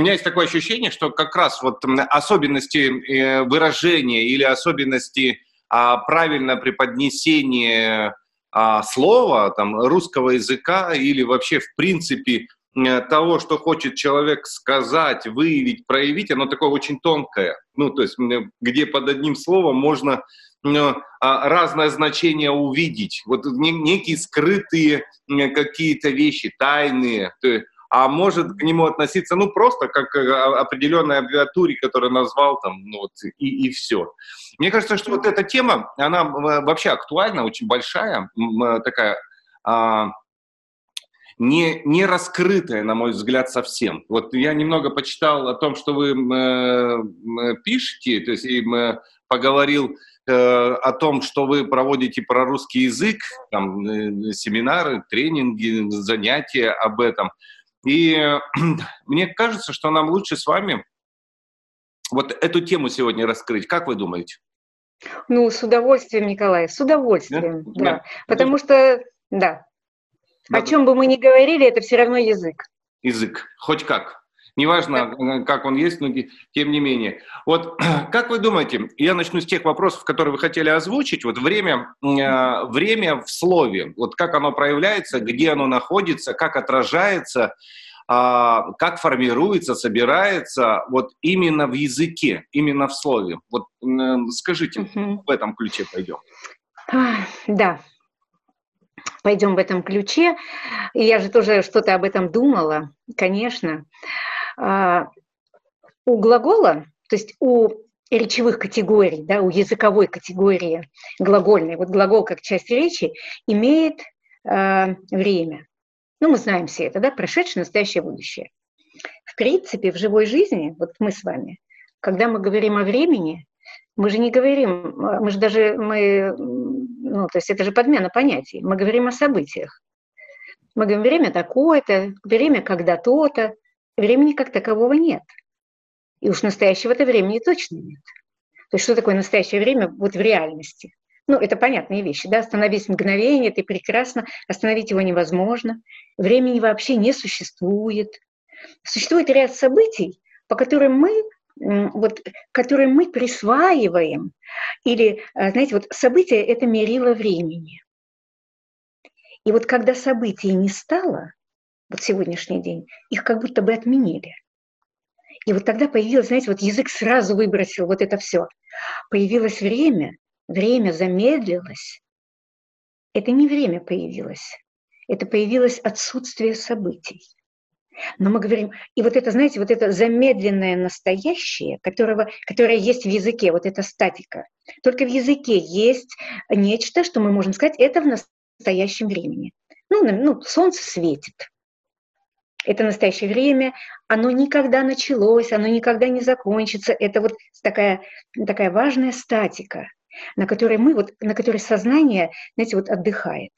у меня есть такое ощущение, что как раз вот особенности э, выражения или особенности а, правильно преподнесения а, слова, там, русского языка или вообще в принципе э, того, что хочет человек сказать, выявить, проявить, оно такое очень тонкое. Ну, то есть, где под одним словом можно ну, а, разное значение увидеть. Вот некие скрытые какие-то вещи, тайные. То есть, а может к нему относиться, ну, просто как к определенной аббревиатуре, которую назвал там, ну, вот, и, и все. Мне кажется, что вот эта тема, она вообще актуальна, очень большая, такая, а, не, не раскрытая, на мой взгляд, совсем. Вот я немного почитал о том, что вы э, пишете, то есть и поговорил э, о том, что вы проводите про русский язык, там, э, семинары, тренинги, занятия об этом – и мне кажется, что нам лучше с вами вот эту тему сегодня раскрыть. Как вы думаете? Ну, с удовольствием, Николай, с удовольствием, да. да. да. Потому что, да, да, о чем бы мы ни говорили, это все равно язык. Язык, хоть как. Неважно, э, как он есть, но тем не менее. Вот как вы думаете, я начну с тех вопросов, которые вы хотели озвучить. Вот время, э, время в слове, вот как оно проявляется, где оно находится, как отражается, а, как формируется, собирается вот именно в языке, именно в слове. Вот скажите, угу. в этом ключе пойдем. Да, пойдем в этом ключе. И я же тоже что-то об этом думала, конечно. А, у глагола, то есть у речевых категорий, да, у языковой категории глагольной, вот глагол как часть речи, имеет э, время. Ну, мы знаем все это, да, прошедшее, настоящее, будущее. В принципе, в живой жизни, вот мы с вами, когда мы говорим о времени, мы же не говорим, мы же даже, мы, ну, то есть это же подмена понятий, мы говорим о событиях. Мы говорим, время такое-то, время когда то-то, времени как такового нет. И уж настоящего-то времени точно нет. То есть что такое настоящее время вот в реальности? Ну, это понятные вещи, да, остановить мгновение, это прекрасно, остановить его невозможно. Времени вообще не существует. Существует ряд событий, по которым мы вот, которые мы присваиваем, или, а, знаете, вот событие – это мерило времени. И вот когда событий не стало, вот сегодняшний день, их как будто бы отменили. И вот тогда появилось, знаете, вот язык сразу выбросил вот это все. Появилось время, время замедлилось. Это не время появилось, это появилось отсутствие событий. Но мы говорим, и вот это, знаете, вот это замедленное настоящее, которого, которое есть в языке, вот эта статика. Только в языке есть нечто, что мы можем сказать, это в настоящем времени. Ну, ну солнце светит, это настоящее время, оно никогда началось, оно никогда не закончится. Это вот такая, такая важная статика, на которой мы, вот, на которой сознание, знаете, вот отдыхает.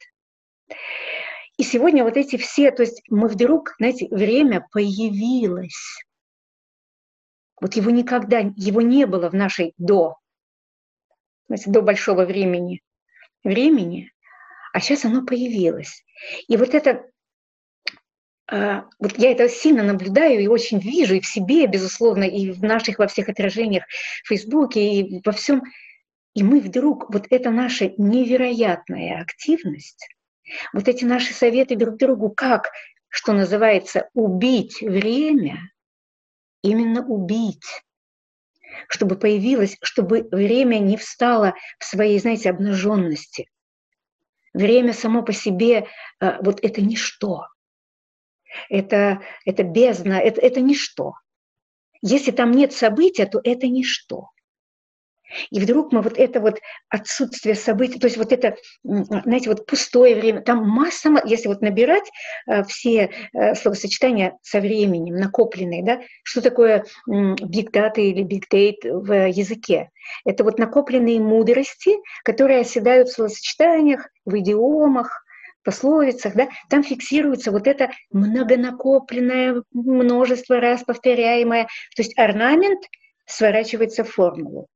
И сегодня вот эти все, то есть мы вдруг, знаете, время появилось. Вот его никогда, его не было в нашей до, знаете, до большого времени, времени, а сейчас оно появилось. И вот это вот я это сильно наблюдаю и очень вижу и в себе, безусловно, и в наших во всех отражениях в Фейсбуке и во всем. И мы вдруг, вот эта наша невероятная активность, вот эти наши советы друг другу, как, что называется, убить время, именно убить, чтобы появилось, чтобы время не встало в своей, знаете, обнаженности. Время само по себе, а, вот это ничто это, это бездна, это, это ничто. Если там нет события, то это ничто. И вдруг мы вот это вот отсутствие событий, то есть вот это, знаете, вот пустое время, там масса, если вот набирать э, все э, словосочетания со временем, накопленные, да, что такое big data или big date в языке? Это вот накопленные мудрости, которые оседают в словосочетаниях, в идиомах, пословицах, да, там фиксируется вот это многонакопленное, множество раз повторяемое. То есть орнамент сворачивается в формулу.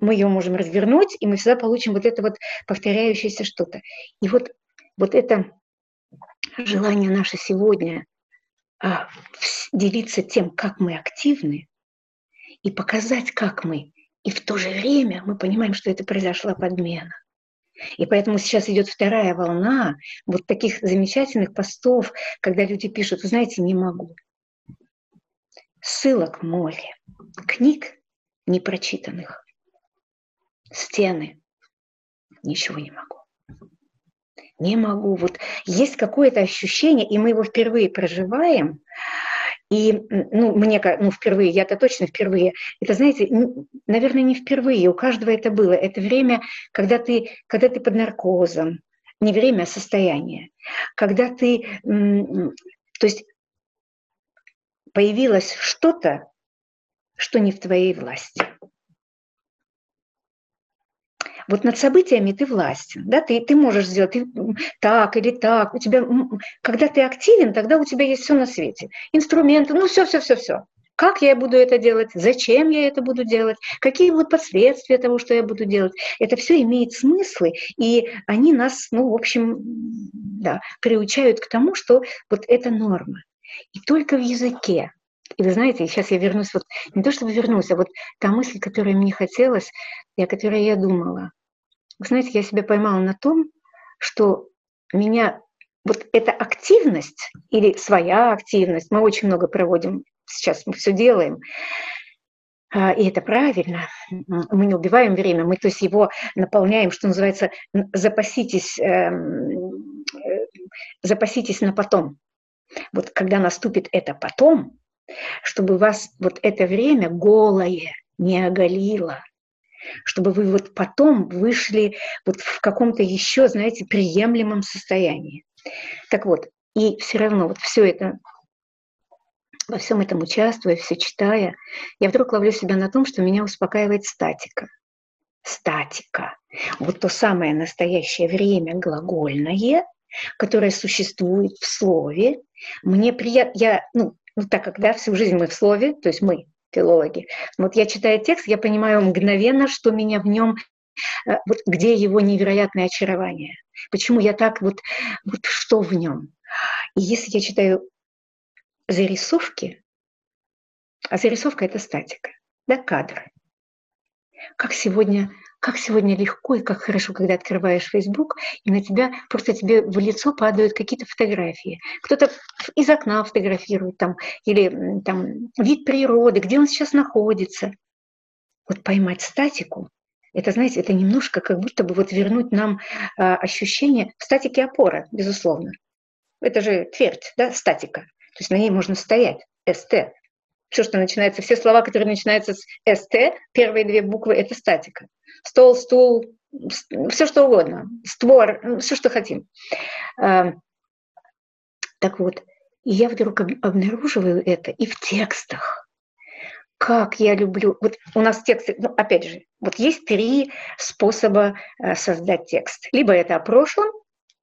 Мы ее можем развернуть, и мы всегда получим вот это вот повторяющееся что-то. И вот, вот это желание наше сегодня а, делиться тем, как мы активны, и показать, как мы. И в то же время мы понимаем, что это произошла подмена. И поэтому сейчас идет вторая волна вот таких замечательных постов, когда люди пишут, вы знаете, не могу. Ссылок море, книг непрочитанных, стены, ничего не могу. Не могу. Вот есть какое-то ощущение, и мы его впервые проживаем, и, ну, мне, ну, впервые, я-то точно впервые. Это, знаете, наверное, не впервые, у каждого это было. Это время, когда ты, когда ты под наркозом, не время, а состояние. Когда ты, то есть появилось что-то, что не в твоей власти вот над событиями ты властен, да, ты, ты можешь сделать так или так, у тебя, когда ты активен, тогда у тебя есть все на свете, инструменты, ну все, все, все, все. Как я буду это делать? Зачем я это буду делать? Какие будут последствия того, что я буду делать? Это все имеет смыслы, и они нас, ну, в общем, да, приучают к тому, что вот это норма. И только в языке и вы знаете, сейчас я вернусь, вот не то чтобы вернусь, а вот та мысль, которая мне хотелось, и о которой я думала. Вы знаете, я себя поймала на том, что меня вот эта активность или своя активность, мы очень много проводим, сейчас мы все делаем, а, и это правильно. Мы не убиваем время, мы то есть его наполняем, что называется, запаситесь, эм, э, запаситесь на потом. Вот когда наступит это потом, чтобы вас вот это время голое не оголило, чтобы вы вот потом вышли вот в каком-то еще, знаете, приемлемом состоянии. Так вот, и все равно вот все это, во всем этом участвуя, все читая, я вдруг ловлю себя на том, что меня успокаивает статика. Статика. Вот то самое настоящее время глагольное, которое существует в слове. Мне приятно, я, ну, ну, так как, да, всю жизнь мы в слове, то есть мы, филологи, вот я читаю текст, я понимаю мгновенно, что меня в нем э, вот где его невероятное очарование, почему я так вот, вот что в нем. И если я читаю зарисовки, а зарисовка это статика, да, кадры. Как сегодня как сегодня легко и как хорошо, когда открываешь Facebook, и на тебя просто тебе в лицо падают какие-то фотографии. Кто-то из окна фотографирует там, или там вид природы, где он сейчас находится. Вот поймать статику, это, знаете, это немножко как будто бы вот вернуть нам а, ощущение статики опора, безусловно. Это же твердь, да, статика. То есть на ней можно стоять, СТ. Все, что начинается, все слова, которые начинаются с СТ, первые две буквы – это статика стол, стул, все что угодно, створ, все, что хотим. Эм, так вот, я вдруг обнаруживаю это и в текстах. Как я люблю... Вот у нас тексты, ну, опять же, вот есть три способа э, создать текст. Либо это о прошлом,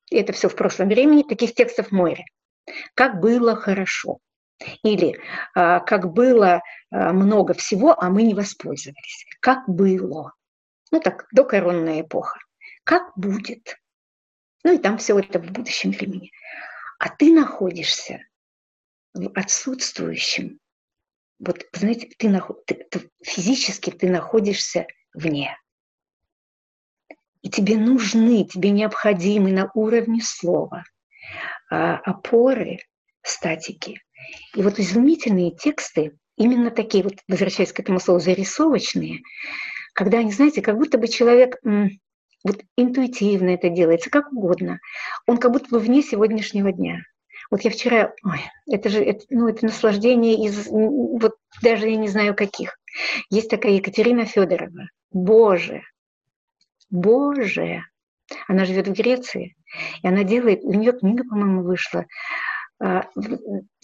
и это все в прошлом времени, таких текстов море. Как было хорошо. Или а, как было а, много всего, а мы не воспользовались. Как было ну так, докоронная эпоха. Как будет? Ну и там все это в будущем времени. А ты находишься в отсутствующем. Вот, знаете, ты, ты, ты физически ты находишься вне. И тебе нужны, тебе необходимы на уровне слова а, опоры, статики. И вот изумительные тексты, именно такие, вот возвращаясь к этому слову, зарисовочные, когда они, знаете, как будто бы человек вот интуитивно это делается, как угодно. Он как будто бы вне сегодняшнего дня. Вот я вчера, ой, это же, это, ну, это наслаждение из, вот даже я не знаю каких. Есть такая Екатерина Федорова. Боже, Боже, она живет в Греции, и она делает, у нее книга, по-моему, вышла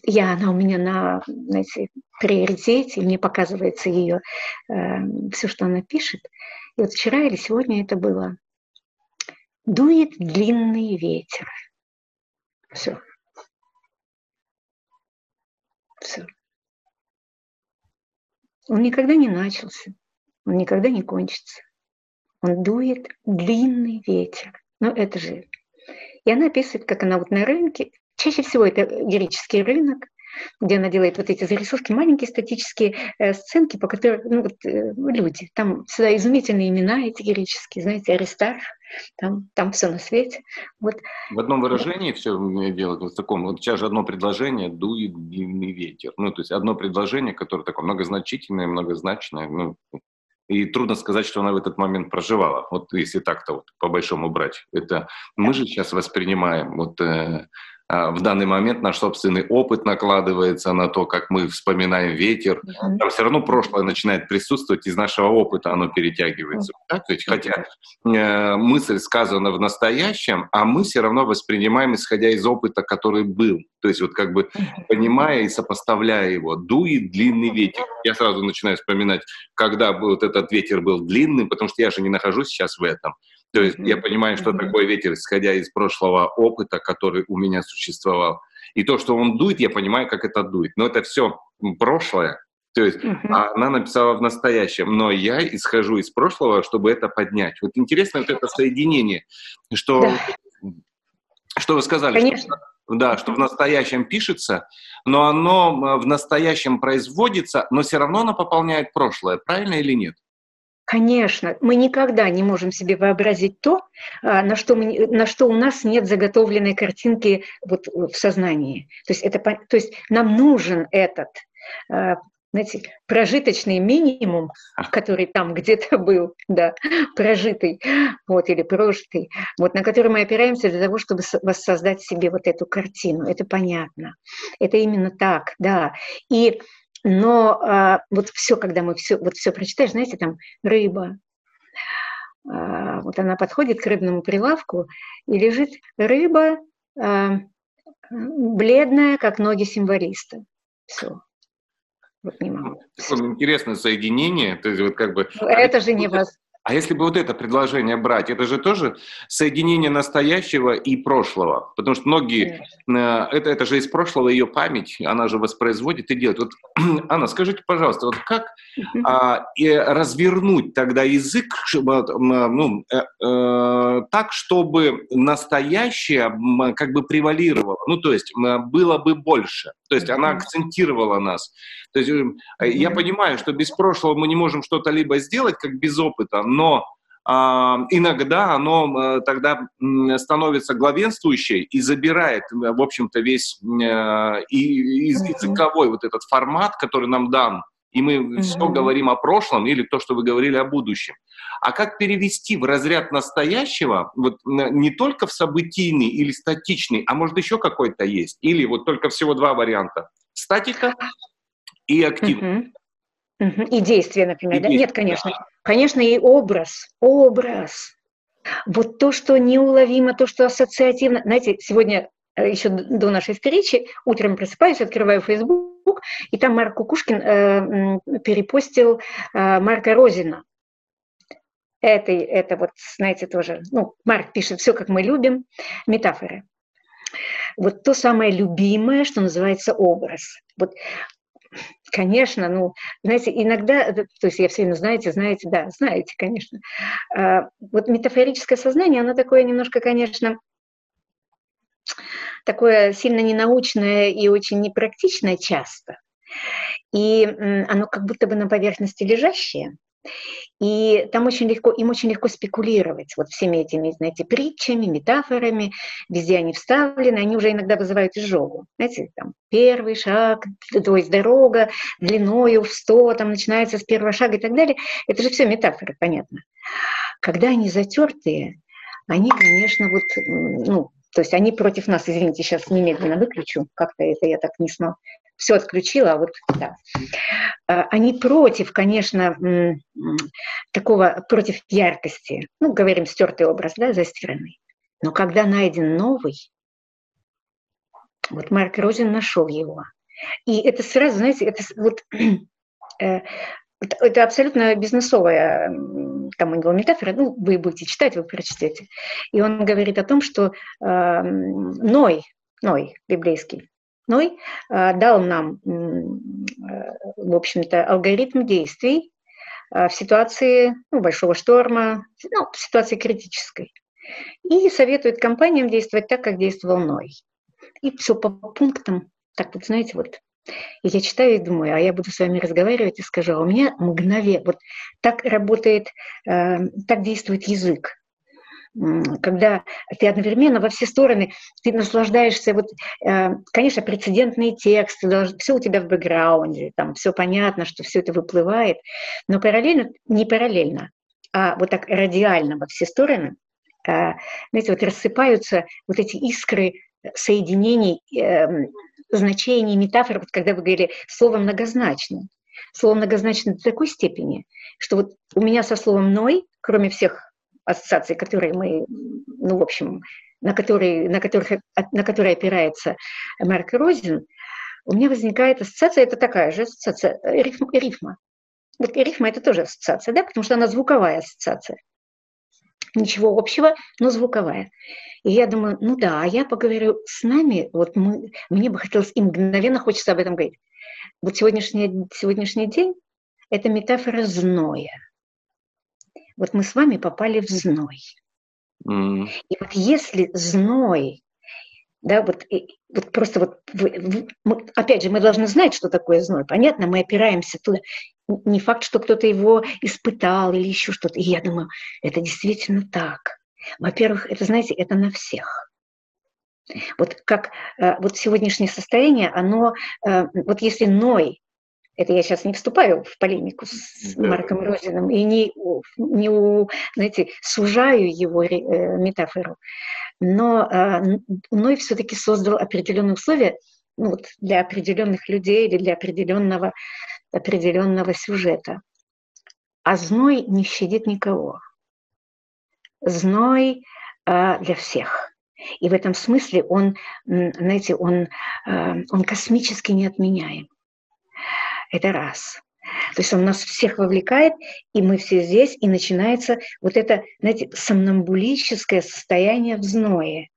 я, она у меня на знаете, приоритете, мне показывается ее, э, все, что она пишет. И вот вчера или сегодня это было. Дует длинный ветер. Все. Все. Он никогда не начался, он никогда не кончится. Он дует длинный ветер. Ну, это же... И она описывает, как она вот на рынке Чаще всего это греческий рынок, где она делает вот эти зарисовки, маленькие статические э, сценки, по которым ну, вот, э, люди, там всегда изумительные имена эти греческие, знаете, Аристарх, там, там все на свете. Вот. В одном выражении все делать, вот в таком, вот сейчас же одно предложение «дует длинный ветер». Ну, то есть одно предложение, которое такое многозначительное, многозначное, ну, и трудно сказать, что она в этот момент проживала. Вот если так-то вот по большому брать. Это мы же сейчас воспринимаем вот э, в данный момент наш собственный опыт накладывается на то, как мы вспоминаем ветер. Mm-hmm. Там все равно прошлое начинает присутствовать, из нашего опыта оно перетягивается. Mm-hmm. Так? Ведь, хотя э, мысль сказана в настоящем, а мы все равно воспринимаем, исходя из опыта, который был. То есть вот как бы понимая и сопоставляя его, дует длинный ветер. Я сразу начинаю вспоминать, когда вот этот ветер был длинным, потому что я же не нахожусь сейчас в этом. То есть я понимаю, что такое ветер, исходя из прошлого опыта, который у меня существовал. И то, что он дует, я понимаю, как это дует. Но это все прошлое. То есть uh-huh. она написала в настоящем, но я исхожу из прошлого, чтобы это поднять. Вот интересно вот это соединение, что, да. что вы сказали. Конечно. Что, да, что в настоящем пишется, но оно в настоящем производится, но все равно оно пополняет прошлое, правильно или нет? Конечно, мы никогда не можем себе вообразить то, а, на что, мы, на что у нас нет заготовленной картинки вот в сознании. То есть, это, то есть нам нужен этот а, знаете, прожиточный минимум, который там где-то был, да, прожитый, вот, или прожитый, вот, на который мы опираемся для того, чтобы воссоздать себе вот эту картину. Это понятно. Это именно так, да. И но а, вот все, когда мы все, вот все прочитаешь, знаете, там рыба, а, вот она подходит к рыбному прилавку и лежит рыба а, бледная, как ноги символиста. Все. Вот не могу. Интересное соединение, то есть вот как бы. Это же не вас. А если бы вот это предложение брать, это же тоже соединение настоящего и прошлого. Потому что многие, э, это, это же из прошлого ее память, она же воспроизводит и делает. Вот, Анна, скажите, пожалуйста, вот как а, и развернуть тогда язык ну, э, э, так, чтобы настоящее как бы превалировало, ну то есть было бы больше. То есть она акцентировала нас. То есть э, я понимаю, что без прошлого мы не можем что-то либо сделать, как без опыта, но а, иногда оно тогда становится главенствующей и забирает, в общем-то, весь э, и, языковой вот этот формат, который нам дан, и мы mm-hmm. все говорим о прошлом или то, что вы говорили о будущем. А как перевести в разряд настоящего, вот не только в событийный или статичный, а может еще какой-то есть? Или вот только всего два варианта. Статика и активность. Угу. И действие, например. И да? Действие. Нет, конечно. Конечно, и образ. Образ. Вот то, что неуловимо, то, что ассоциативно. Знаете, сегодня э, еще до нашей встречи, утром просыпаюсь, открываю Facebook, и там Марк Кукушкин э, перепостил э, Марка Розина. Это, это вот, знаете, тоже, ну, Марк пишет «Все, как мы любим», метафоры. Вот то самое любимое, что называется образ. Вот Конечно, ну, знаете, иногда, то есть я все время, знаете, знаете, да, знаете, конечно. А, вот метафорическое сознание, оно такое немножко, конечно, такое сильно ненаучное и очень непрактичное часто. И оно как будто бы на поверхности лежащее. И там очень легко, им очень легко спекулировать вот всеми этими, знаете, притчами, метафорами, везде они вставлены, они уже иногда вызывают изжогу. Знаете, там первый шаг, то есть дорога длиною в 100, там начинается с первого шага и так далее. Это же все метафоры, понятно. Когда они затертые, они, конечно, вот, ну, то есть они против нас, извините, сейчас немедленно выключу, как-то это я так не смогу, все отключила, а вот да. А, они против, конечно, такого, против яркости. Ну, говорим, стертый образ, да, застиранный. Но когда найден новый, вот Марк Розин нашел его. И это сразу, знаете, это вот э, это абсолютно бизнесовая там у него метафора, ну, вы будете читать, вы прочтете. И он говорит о том, что э, Ной, Ной библейский, Ной э, дал нам, э, в общем-то, алгоритм действий э, в ситуации ну, большого шторма, ну, в ситуации критической. И советует компаниям действовать так, как действовал Ной. И все по пунктам, так вот, знаете, вот И я читаю и думаю, а я буду с вами разговаривать и скажу, а у меня мгновенно, вот так работает, э, так действует язык когда ты одновременно во все стороны, ты наслаждаешься, вот, э, конечно, прецедентные тексты, все у тебя в бэкграунде, там все понятно, что все это выплывает, но параллельно, не параллельно, а вот так радиально во все стороны, э, знаете, вот рассыпаются вот эти искры соединений, эм, значений, метафор, вот когда вы говорили слово многозначно. Слово многозначно до такой степени, что вот у меня со словом «ной», кроме всех ассоциаций, которые мы, ну, в общем, на которые, на которых, на которые опирается Марк Розин, у меня возникает ассоциация, это такая же ассоциация, рифма. рифма. Вот рифма – это тоже ассоциация, да, потому что она звуковая ассоциация. Ничего общего, но звуковая. И я думаю, ну да, я поговорю с нами, вот мы, мне бы хотелось, и мгновенно хочется об этом говорить. Вот сегодняшний, сегодняшний день – это метафора зноя – вот мы с вами попали в зной. Mm. И вот если зной, да, вот, вот просто вот, мы, опять же, мы должны знать, что такое зной. Понятно, мы опираемся туда. Не факт, что кто-то его испытал или еще что-то. И я думаю, это действительно так. Во-первых, это, знаете, это на всех. Вот как э, вот сегодняшнее состояние, оно, э, вот если Ной это я сейчас не вступаю в полемику с Марком Розиным и не, не знаете, сужаю его э, метафору, но э, Ной все-таки создал определенные условия ну, вот, для определенных людей или для определенного, определенного сюжета. А зной не щадит никого. Зной э, для всех. И в этом смысле он, знаете, он, э, он космически неотменяем. Это раз. То есть он нас всех вовлекает, и мы все здесь, и начинается вот это, знаете, сомнамбулическое состояние в зное.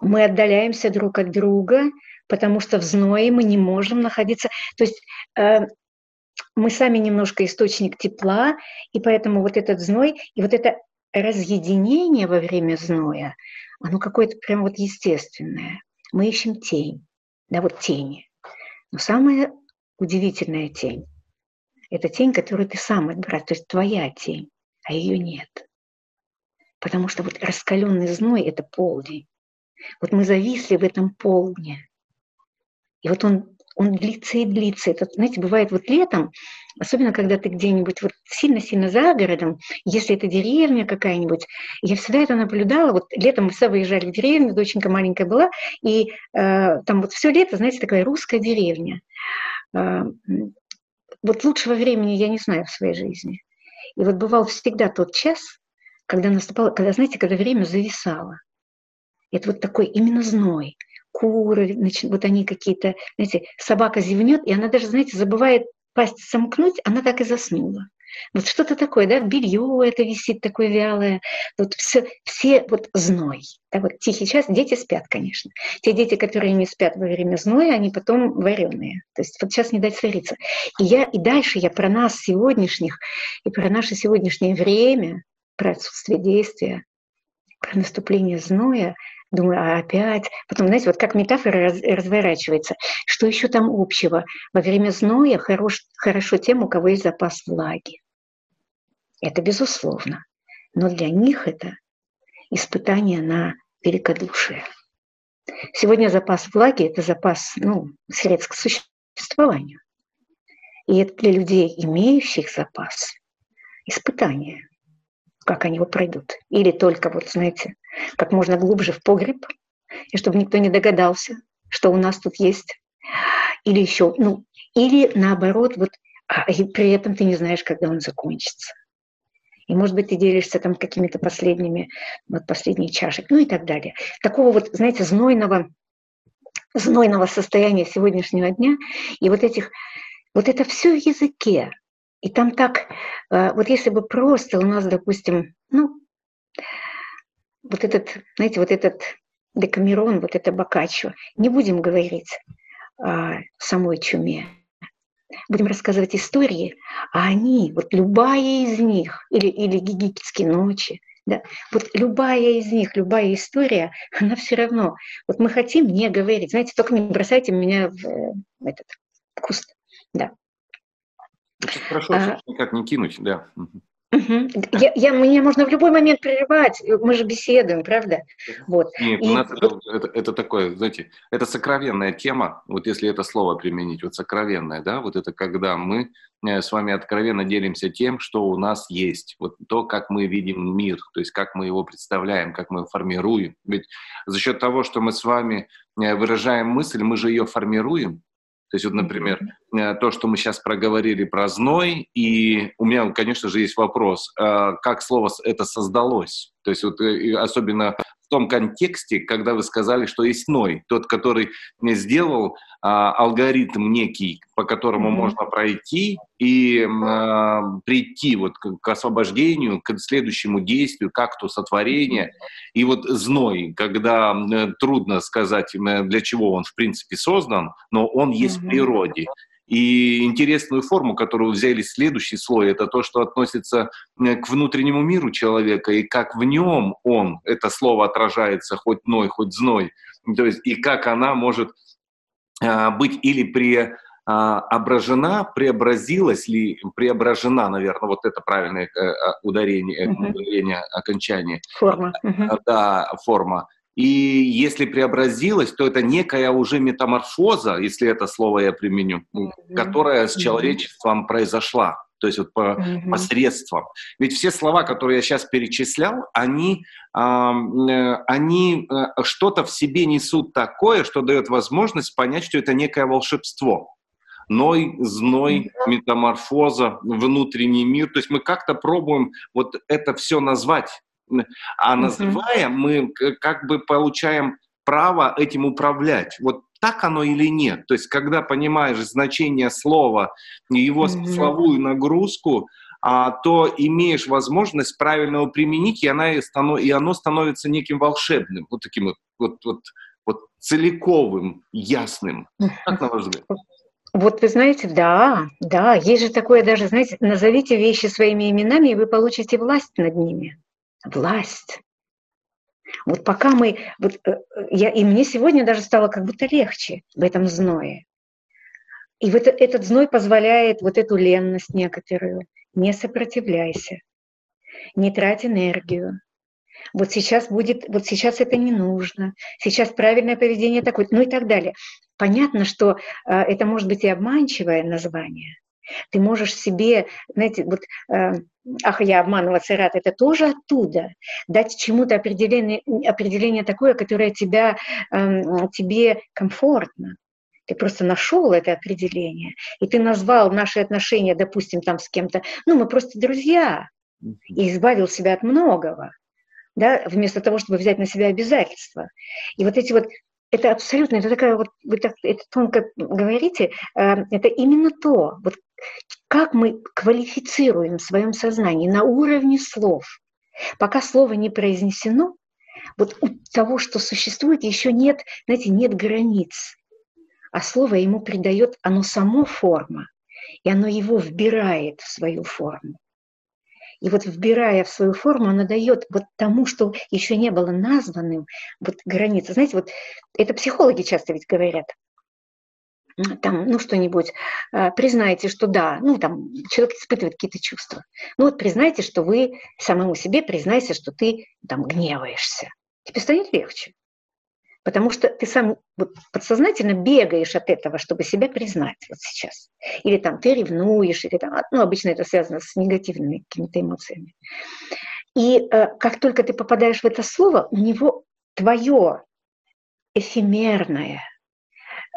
Мы отдаляемся друг от друга, потому что в зное мы не можем находиться. То есть э, мы сами немножко источник тепла, и поэтому вот этот зной, и вот это разъединение во время зноя, оно какое-то прям вот естественное. Мы ищем тень, да, вот тени. Но самое удивительная тень. Это тень, которую ты сам отбираешь, то есть твоя тень, а ее нет. Потому что вот раскаленный зной – это полдень. Вот мы зависли в этом полдне. И вот он, он длится и длится. Это, знаете, бывает вот летом, особенно когда ты где-нибудь вот сильно-сильно за городом, если это деревня какая-нибудь, я всегда это наблюдала. Вот летом мы все выезжали в деревню, доченька маленькая была, и э, там вот все лето, знаете, такая русская деревня. А, вот лучшего времени я не знаю в своей жизни. И вот бывал всегда тот час, когда наступало, когда, знаете, когда время зависало. Это вот такой именно зной. Куры, значит, вот они какие-то, знаете, собака зевнет, и она даже, знаете, забывает пасть сомкнуть, она так и заснула. Вот что-то такое, да, белье это висит такое вялое, вот все, все вот зной. Да, вот тихий час, дети спят, конечно. Те дети, которые не спят во время зноя, они потом вареные. То есть вот сейчас не дать свариться. И, я, и дальше я про нас сегодняшних, и про наше сегодняшнее время, про отсутствие действия, про наступление зноя, Думаю, а опять. Потом, знаете, вот как метафора раз, разворачивается. Что еще там общего? Во время зноя хорош, хорошо тем, у кого есть запас влаги. Это безусловно. Но для них это испытание на великодушие. Сегодня запас влаги – это запас ну, средств к существованию. И это для людей, имеющих запас, испытание как они его пройдут. Или только, вот знаете, как можно глубже в погреб, и чтобы никто не догадался, что у нас тут есть. Или еще, ну, или наоборот, вот, а, и при этом ты не знаешь, когда он закончится. И, может быть, ты делишься там какими-то последними, вот последние чашек, ну и так далее. Такого вот, знаете, знойного, знойного состояния сегодняшнего дня и вот этих, вот это все в языке. И там так, э, вот если бы просто у нас, допустим, ну, вот этот, знаете, вот этот Декамерон, вот это Бокаччо, не будем говорить о самой чуме, будем рассказывать истории, а они, вот любая из них, или, или «Египетские ночи», Да? Вот любая из них, любая история, она все равно. Вот мы хотим не говорить, знаете, только не бросайте меня в э, этот куст. Да. Это хорошо, а, никак не кинуть, да. Угу. Я, я, мне можно в любой момент прерывать, мы же беседуем, правда? Вот. Нет, и... у нас это, это, это такое, знаете, это сокровенная тема, вот если это слово применить, вот сокровенная, да, вот это когда мы э, с вами откровенно делимся тем, что у нас есть, вот то, как мы видим мир, то есть как мы его представляем, как мы его формируем. Ведь за счет того, что мы с вами э, выражаем мысль, мы же ее формируем, то есть вот, например, э, то, что мы сейчас проговорили про зной, и у меня, конечно же, есть вопрос, э, как слово это создалось? То есть вот э, особенно в том контексте, когда вы сказали, что есть Ной, тот, который сделал а, алгоритм некий, по которому mm-hmm. можно пройти и а, прийти вот к, к освобождению, к следующему действию, к акту сотворения. И вот зной, когда трудно сказать, для чего он в принципе создан, но он есть mm-hmm. в природе. И интересную форму, которую взяли следующий слой, это то, что относится э, к внутреннему миру человека, и как в нем он, это слово отражается, хоть ной, хоть зной, то есть и как она может а, быть или при а, ображена, преобразилась ли, преображена, наверное, вот это правильное э, а, ударение, uh-huh. ударение окончания. Форма. Uh-huh. Да, форма. И если преобразилась, то это некая уже метаморфоза, если это слово я применю, mm-hmm. которая с человечеством mm-hmm. произошла. То есть вот по mm-hmm. посредством. Ведь все слова, которые я сейчас перечислял, они, э, они э, что-то в себе несут такое, что дает возможность понять, что это некое волшебство. Ной, зной, метаморфоза, внутренний мир. То есть мы как-то пробуем вот это все назвать а называя, мы как бы получаем право этим управлять. Вот так оно или нет. То есть, когда понимаешь значение слова, его mm-hmm. смысловую нагрузку, а, то имеешь возможность правильно его применить, и, она и, станов, и оно становится неким волшебным, вот таким вот, вот, вот, вот целиковым, ясным. Как на ваш взгляд? Вот вы знаете, да, да, есть же такое даже, знаете, назовите вещи своими именами, и вы получите власть над ними власть. Вот пока мы, вот э, я, и мне сегодня даже стало как будто легче в этом зное. И вот этот зной позволяет вот эту ленность некоторую. Не сопротивляйся, не трать энергию. Вот сейчас будет, вот сейчас это не нужно, сейчас правильное поведение такое, ну и так далее. Понятно, что э, это может быть и обманчивое название, ты можешь себе, знаете, вот, э, ах, я обманываться рад, это тоже оттуда. Дать чему-то определение, определение такое, которое тебя, э, тебе комфортно. Ты просто нашел это определение, и ты назвал наши отношения, допустим, там с кем-то, ну, мы просто друзья, и избавил себя от многого, да, вместо того, чтобы взять на себя обязательства. И вот эти вот это абсолютно, это такая вот, вы так это тонко говорите, э, это именно то, вот как мы квалифицируем в своем сознании на уровне слов. Пока слово не произнесено, вот у того, что существует, еще нет, знаете, нет границ. А слово ему придает, оно само форма, и оно его вбирает в свою форму. И вот вбирая в свою форму, она дает вот тому, что еще не было названным, вот границы. Знаете, вот это психологи часто ведь говорят, там, ну, что-нибудь, э, признайте, что да, ну, там, человек испытывает какие-то чувства. Ну, вот признайте, что вы самому себе признайся, что ты там гневаешься. Тебе станет легче. Потому что ты сам вот, подсознательно бегаешь от этого, чтобы себя признать вот сейчас. Или там ты ревнуешь, или там, ну, обычно это связано с негативными какими-то эмоциями. И э, как только ты попадаешь в это слово, у него твое эфемерное,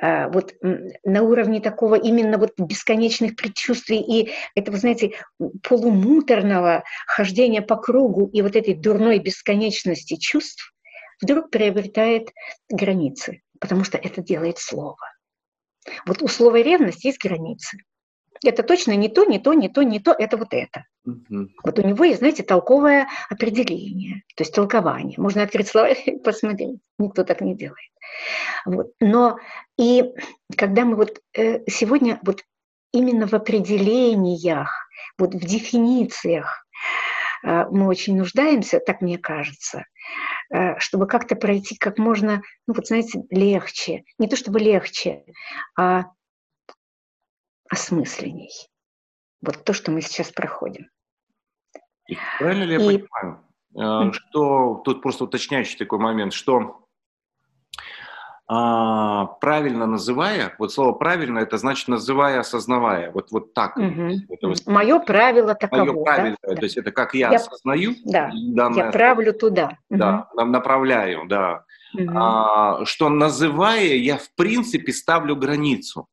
вот на уровне такого именно вот бесконечных предчувствий и этого, знаете, полумуторного хождения по кругу и вот этой дурной бесконечности чувств, вдруг приобретает границы, потому что это делает слово. Вот у слова ревность есть границы. Это точно не то, не то, не то, не то, это вот это. Угу. Вот у него есть, знаете, толковое определение, то есть толкование. Можно открыть слова и посмотреть. Никто так не делает. Вот. Но и когда мы вот э, сегодня вот именно в определениях, вот в дефинициях э, мы очень нуждаемся, так мне кажется, э, чтобы как-то пройти как можно, ну вот знаете, легче. Не то чтобы легче, а осмысленней. Вот то, что мы сейчас проходим. И правильно ли я и... понимаю, что тут просто уточняющий такой момент, что а, правильно называя, вот слово правильно, это значит называя, осознавая, вот, вот так. Угу. Мое правило таково. Мое правило, да? то есть это как я, я осознаю. Да, данное, я правлю туда. Да, угу. направляю, да. Угу. А, что называя, я в принципе ставлю границу.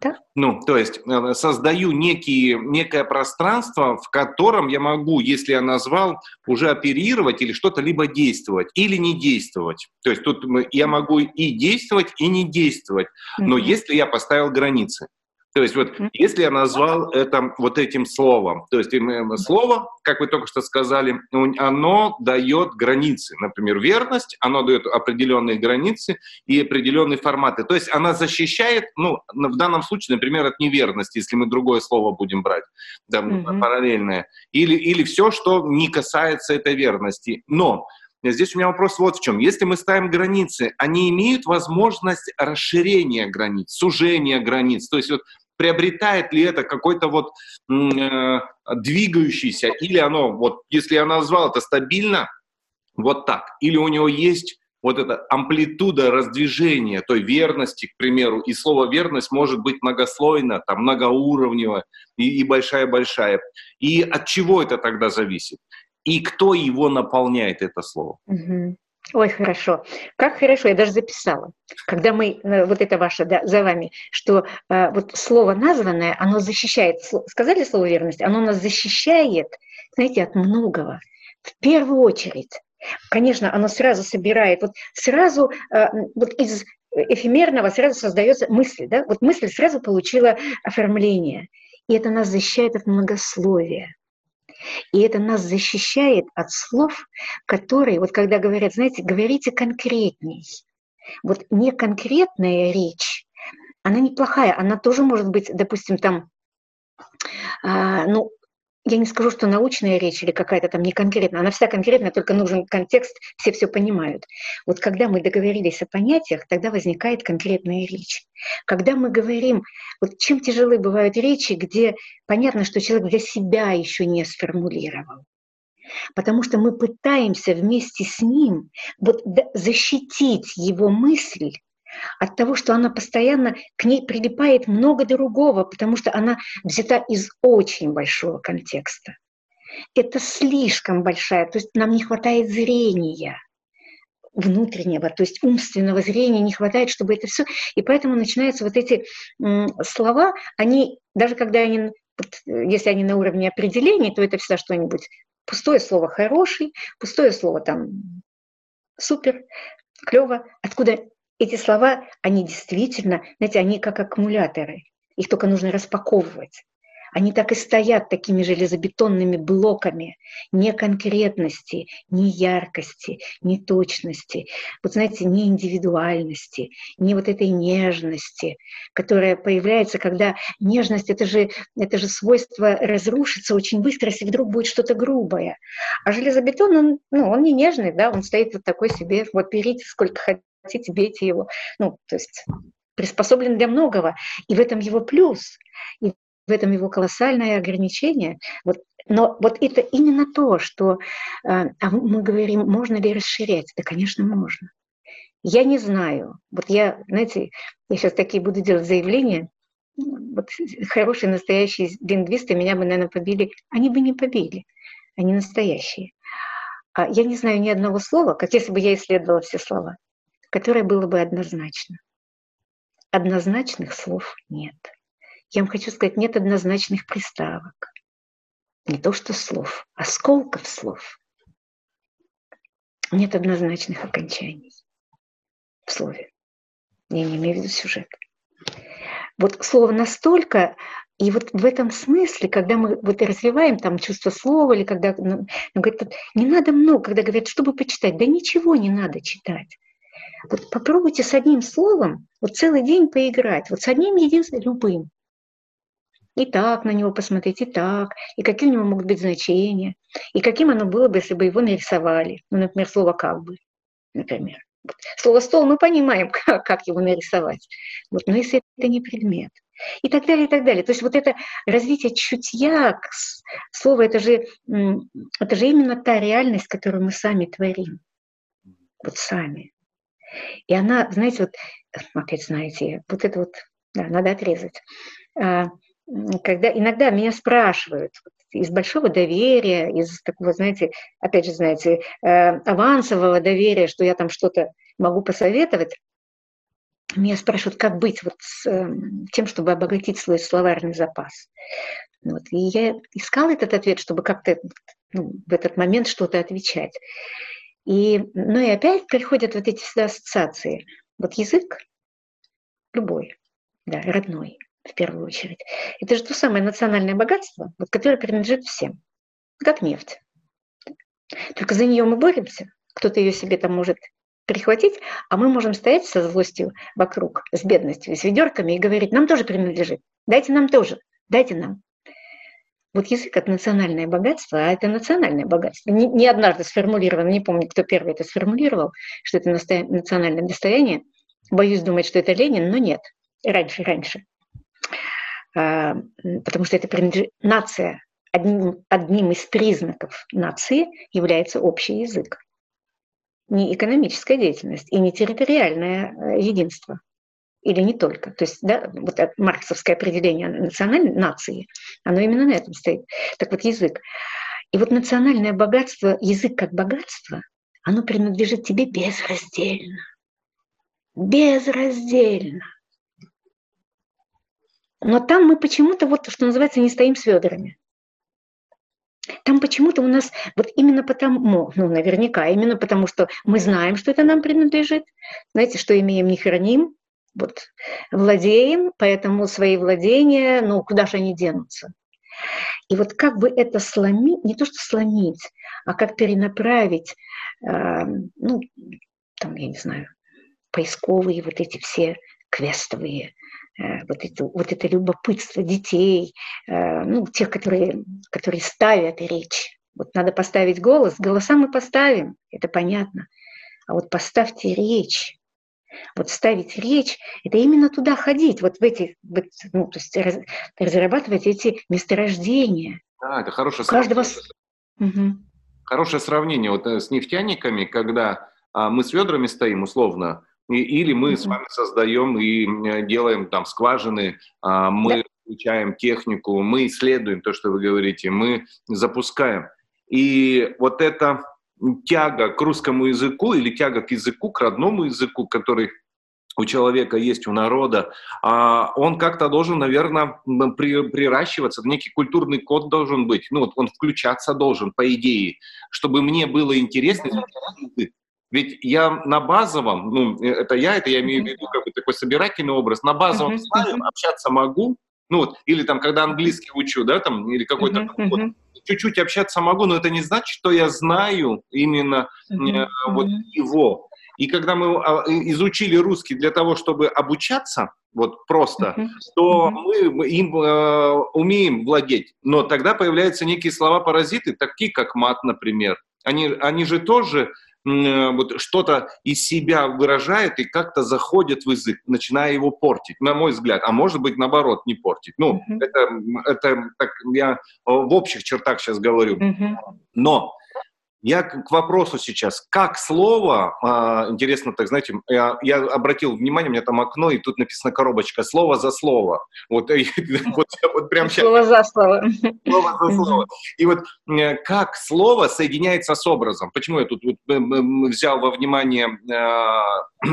Да? Ну, то есть э, создаю некие, некое пространство, в котором я могу, если я назвал, уже оперировать или что-то либо действовать, или не действовать. То есть тут я могу и действовать, и не действовать. Но mm-hmm. если я поставил границы. То есть вот если я назвал это вот этим словом, то есть слово, как вы только что сказали, оно дает границы. Например, верность, оно дает определенные границы и определенные форматы. То есть она защищает, ну, в данном случае, например, от неверности, если мы другое слово будем брать, да, mm-hmm. параллельное, или, или все, что не касается этой верности. Но Здесь у меня вопрос вот в чем. Если мы ставим границы, они имеют возможность расширения границ, сужения границ. То есть вот приобретает ли это какой-то вот э, двигающийся, или оно, вот если я назвал это стабильно, вот так, или у него есть вот эта амплитуда раздвижения той верности, к примеру, и слово верность может быть многослойно, там, многоуровнево и большая-большая. И от чего это тогда зависит? И кто его наполняет, это слово? Угу. Ой, хорошо. Как хорошо, я даже записала. Когда мы, э, вот это ваше, да, за вами, что э, вот слово названное, оно защищает, сказали слово верность, оно нас защищает, знаете, от многого. В первую очередь. Конечно, оно сразу собирает, вот сразу э, вот из эфемерного сразу создается мысль, да, вот мысль сразу получила оформление. И это нас защищает от многословия. И это нас защищает от слов, которые, вот когда говорят, знаете, говорите конкретней. Вот неконкретная речь, она неплохая, она тоже может быть, допустим, там, а, ну, я не скажу, что научная речь или какая-то там не конкретная, она вся конкретная, только нужен контекст, все все понимают. Вот когда мы договорились о понятиях, тогда возникает конкретная речь. Когда мы говорим, вот чем тяжелы бывают речи, где понятно, что человек для себя еще не сформулировал. Потому что мы пытаемся вместе с ним вот защитить его мысль от того, что она постоянно к ней прилипает много другого, потому что она взята из очень большого контекста. Это слишком большая, то есть нам не хватает зрения внутреннего, то есть умственного зрения не хватает, чтобы это все. И поэтому начинаются вот эти слова, они, даже когда они, если они на уровне определений, то это всегда что-нибудь пустое слово хороший, пустое слово там супер, клево, откуда эти слова, они действительно, знаете, они как аккумуляторы. Их только нужно распаковывать. Они так и стоят такими железобетонными блоками ни конкретности, ни яркости, ни точности, вот знаете, ни индивидуальности, ни вот этой нежности, которая появляется, когда нежность это же, это же свойство разрушиться очень быстро, если вдруг будет что-то грубое. А железобетон, он, ну, он не нежный, да, он стоит вот такой себе, вот берите сколько хотите, бейте его. Ну, то есть приспособлен для многого. И в этом его плюс, и в этом его колоссальное ограничение. Вот, но вот это именно то, что э, а мы говорим, можно ли расширять? Да, конечно, можно. Я не знаю. Вот я, знаете, я сейчас такие буду делать заявления. Вот хорошие настоящие лингвисты меня бы, наверное, побили. Они бы не побили. Они настоящие. А я не знаю ни одного слова, как если бы я исследовала все слова которое было бы однозначно. Однозначных слов нет. Я вам хочу сказать, нет однозначных приставок. Не то что слов, осколков слов. Нет однозначных окончаний в слове. Я не имею в виду сюжет. Вот слово настолько, и вот в этом смысле, когда мы вот развиваем там чувство слова, или когда ну, говорят, не надо много, когда говорят, чтобы почитать, да ничего не надо читать. Вот попробуйте с одним словом вот целый день поиграть, вот с одним единственным, любым. и так на него посмотреть, и так, и какие у него могут быть значения, и каким оно было бы, если бы его нарисовали. Ну, например, слово «как бы», например. Слово «стол» мы понимаем, как, его нарисовать. Вот, но если это не предмет. И так далее, и так далее. То есть вот это развитие чутья, слово, это же, это же именно та реальность, которую мы сами творим. Вот сами. И она, знаете, вот, опять знаете, вот это вот, да, надо отрезать. А, когда иногда меня спрашивают из большого доверия, из такого, знаете, опять же, знаете, э, авансового доверия, что я там что-то могу посоветовать, меня спрашивают, как быть вот с эм, тем, чтобы обогатить свой словарный запас. Вот. И я искала этот ответ, чтобы как-то ну, в этот момент что-то отвечать. И, ну и опять приходят вот эти всегда ассоциации. Вот язык любой, да, родной в первую очередь. Это же то самое национальное богатство, вот, которое принадлежит всем, как нефть. Только за нее мы боремся. Кто-то ее себе там может перехватить, а мы можем стоять со злостью вокруг, с бедностью, с ведерками и говорить, нам тоже принадлежит, дайте нам тоже, дайте нам. Вот язык – это национальное богатство, а это национальное богатство. Не, не однажды сформулировано, не помню, кто первый это сформулировал, что это национальное достояние. Боюсь думать, что это Ленин, но нет. Раньше, раньше. А, потому что это принадлежит... Нация, одним, одним из признаков нации является общий язык. Не экономическая деятельность и не территориальное э, единство или не только. То есть, да, вот это марксовское определение национальной нации, оно именно на этом стоит. Так вот, язык. И вот национальное богатство, язык как богатство, оно принадлежит тебе безраздельно. Безраздельно. Но там мы почему-то, вот что называется, не стоим с ведрами. Там почему-то у нас, вот именно потому, ну, наверняка, именно потому, что мы знаем, что это нам принадлежит, знаете, что имеем, не храним, вот, владеем, поэтому свои владения, ну, куда же они денутся? И вот как бы это сломить, не то что сломить, а как перенаправить, э, ну, там, я не знаю, поисковые вот эти все квестовые, э, вот, это, вот это любопытство детей, э, ну, тех, которые, которые ставят речь. Вот надо поставить голос, голоса мы поставим, это понятно. А вот поставьте речь, вот ставить речь, это именно туда ходить, вот в эти, вот, ну, то есть раз, разрабатывать эти месторождения. Да, это хорошее каждого... сравнение. Угу. Хорошее сравнение вот э, с нефтяниками, когда а, мы с ведрами стоим условно, и, или мы угу. с вами создаем и делаем там скважины, а, мы да. включаем технику, мы исследуем то, что вы говорите, мы запускаем. И вот это тяга к русскому языку или тяга к языку, к родному языку, который у человека есть, у народа, а он как-то должен, наверное, приращиваться, некий культурный код должен быть, ну вот он включаться должен, по идее, чтобы мне было интересно Ведь я на базовом, ну это я, это я имею в виду как бы такой собирательный образ, на базовом знаю, общаться могу, ну вот, или там, когда английский учу, да, там, или какой-то uh-huh, вот, чуть-чуть общаться могу, но это не значит, что я знаю именно uh-huh, вот его. И когда мы а, изучили русский для того, чтобы обучаться, вот просто, uh-huh. то uh-huh. мы им э, умеем владеть. Но тогда появляются некие слова-паразиты, такие как мат, например. Они, они же тоже вот что-то из себя выражает и как-то заходит в язык, начиная его портить, на мой взгляд. А может быть, наоборот, не портить. Ну, mm-hmm. это, это так я в общих чертах сейчас говорю. Mm-hmm. Но я к вопросу сейчас, как слово, а, интересно, так знаете, я, я обратил внимание, у меня там окно, и тут написано коробочка, слово за слово. Вот, вот, вот прям сейчас. Слово за слово. Слово за слово. И вот э, как слово соединяется с образом. Почему я тут вот взял во внимание а,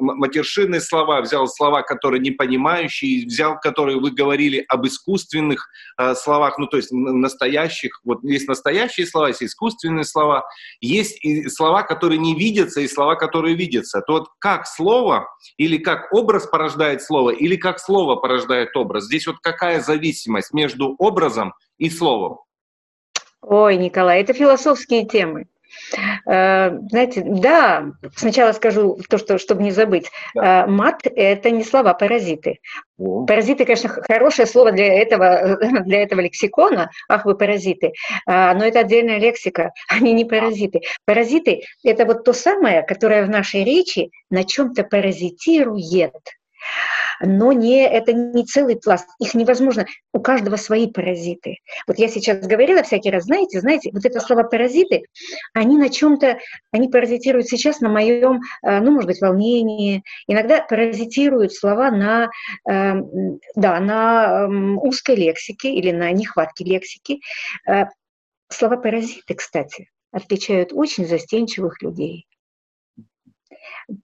матершинные слова, взял слова, которые не понимающие, взял, которые вы говорили об искусственных а, словах, ну то есть настоящих. Вот есть настоящие слова, есть искусственные слова, слова. Есть и слова, которые не видятся, и слова, которые видятся. То вот как слово или как образ порождает слово, или как слово порождает образ. Здесь вот какая зависимость между образом и словом? Ой, Николай, это философские темы. Э, знаете, да, сначала скажу то, что, чтобы не забыть. Да. Э, мат – это не слова паразиты. Паразиты, конечно, хорошее слово для этого, для этого лексикона, ах вы паразиты, а, но это отдельная лексика, они не паразиты. Паразиты – это вот то самое, которое в нашей речи на чем-то паразитирует но не, это не целый пласт. Их невозможно, у каждого свои паразиты. Вот я сейчас говорила всякий раз, знаете, знаете, вот это слово паразиты, они на чем-то, они паразитируют сейчас на моем, э, ну, может быть, волнении, иногда паразитируют слова на, эм, да, на эм, узкой лексике или на нехватке лексики. Э, слова паразиты, кстати, отличают очень застенчивых людей.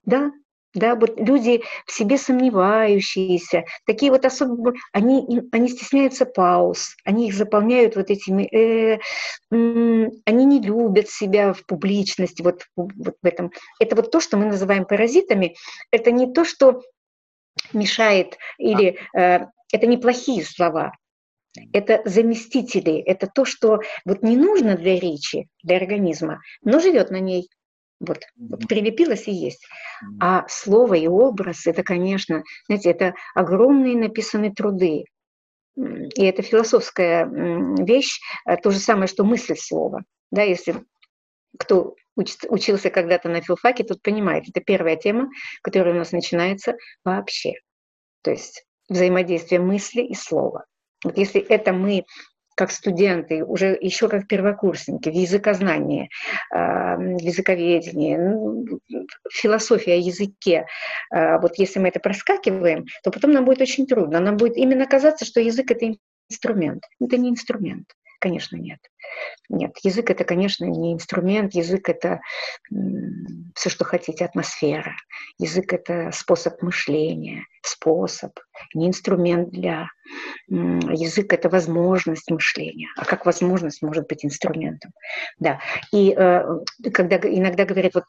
Да, да, вот люди в себе сомневающиеся, такие вот особо, они, они стесняются пауз, они их заполняют вот этими, э, э, они не любят себя в публичности, вот, вот в этом. Это вот то, что мы называем паразитами, это не то, что мешает или э, это не плохие слова, это заместители, это то, что вот не нужно для речи, для организма, но живет на ней. Вот, вот прилепилось и есть. А слово и образ, это, конечно, знаете, это огромные написанные труды. И это философская вещь, э, то же самое, что мысль слова. Да, если кто учился когда-то на филфаке, тот понимает, это первая тема, которая у нас начинается вообще. То есть взаимодействие мысли и слова. Вот если это мы как студенты, уже еще как первокурсники в языкознании, в языковедении, ну, философия о языке. А, вот если мы это проскакиваем, то потом нам будет очень трудно. Нам будет именно казаться, что язык — это инструмент. Это не инструмент. Конечно, нет. Нет, язык это, конечно, не инструмент, язык это все, что хотите, атмосфера. Язык это способ мышления, способ, не инструмент для... Язык это возможность мышления. А как возможность может быть инструментом? Да. И э, когда иногда говорят, вот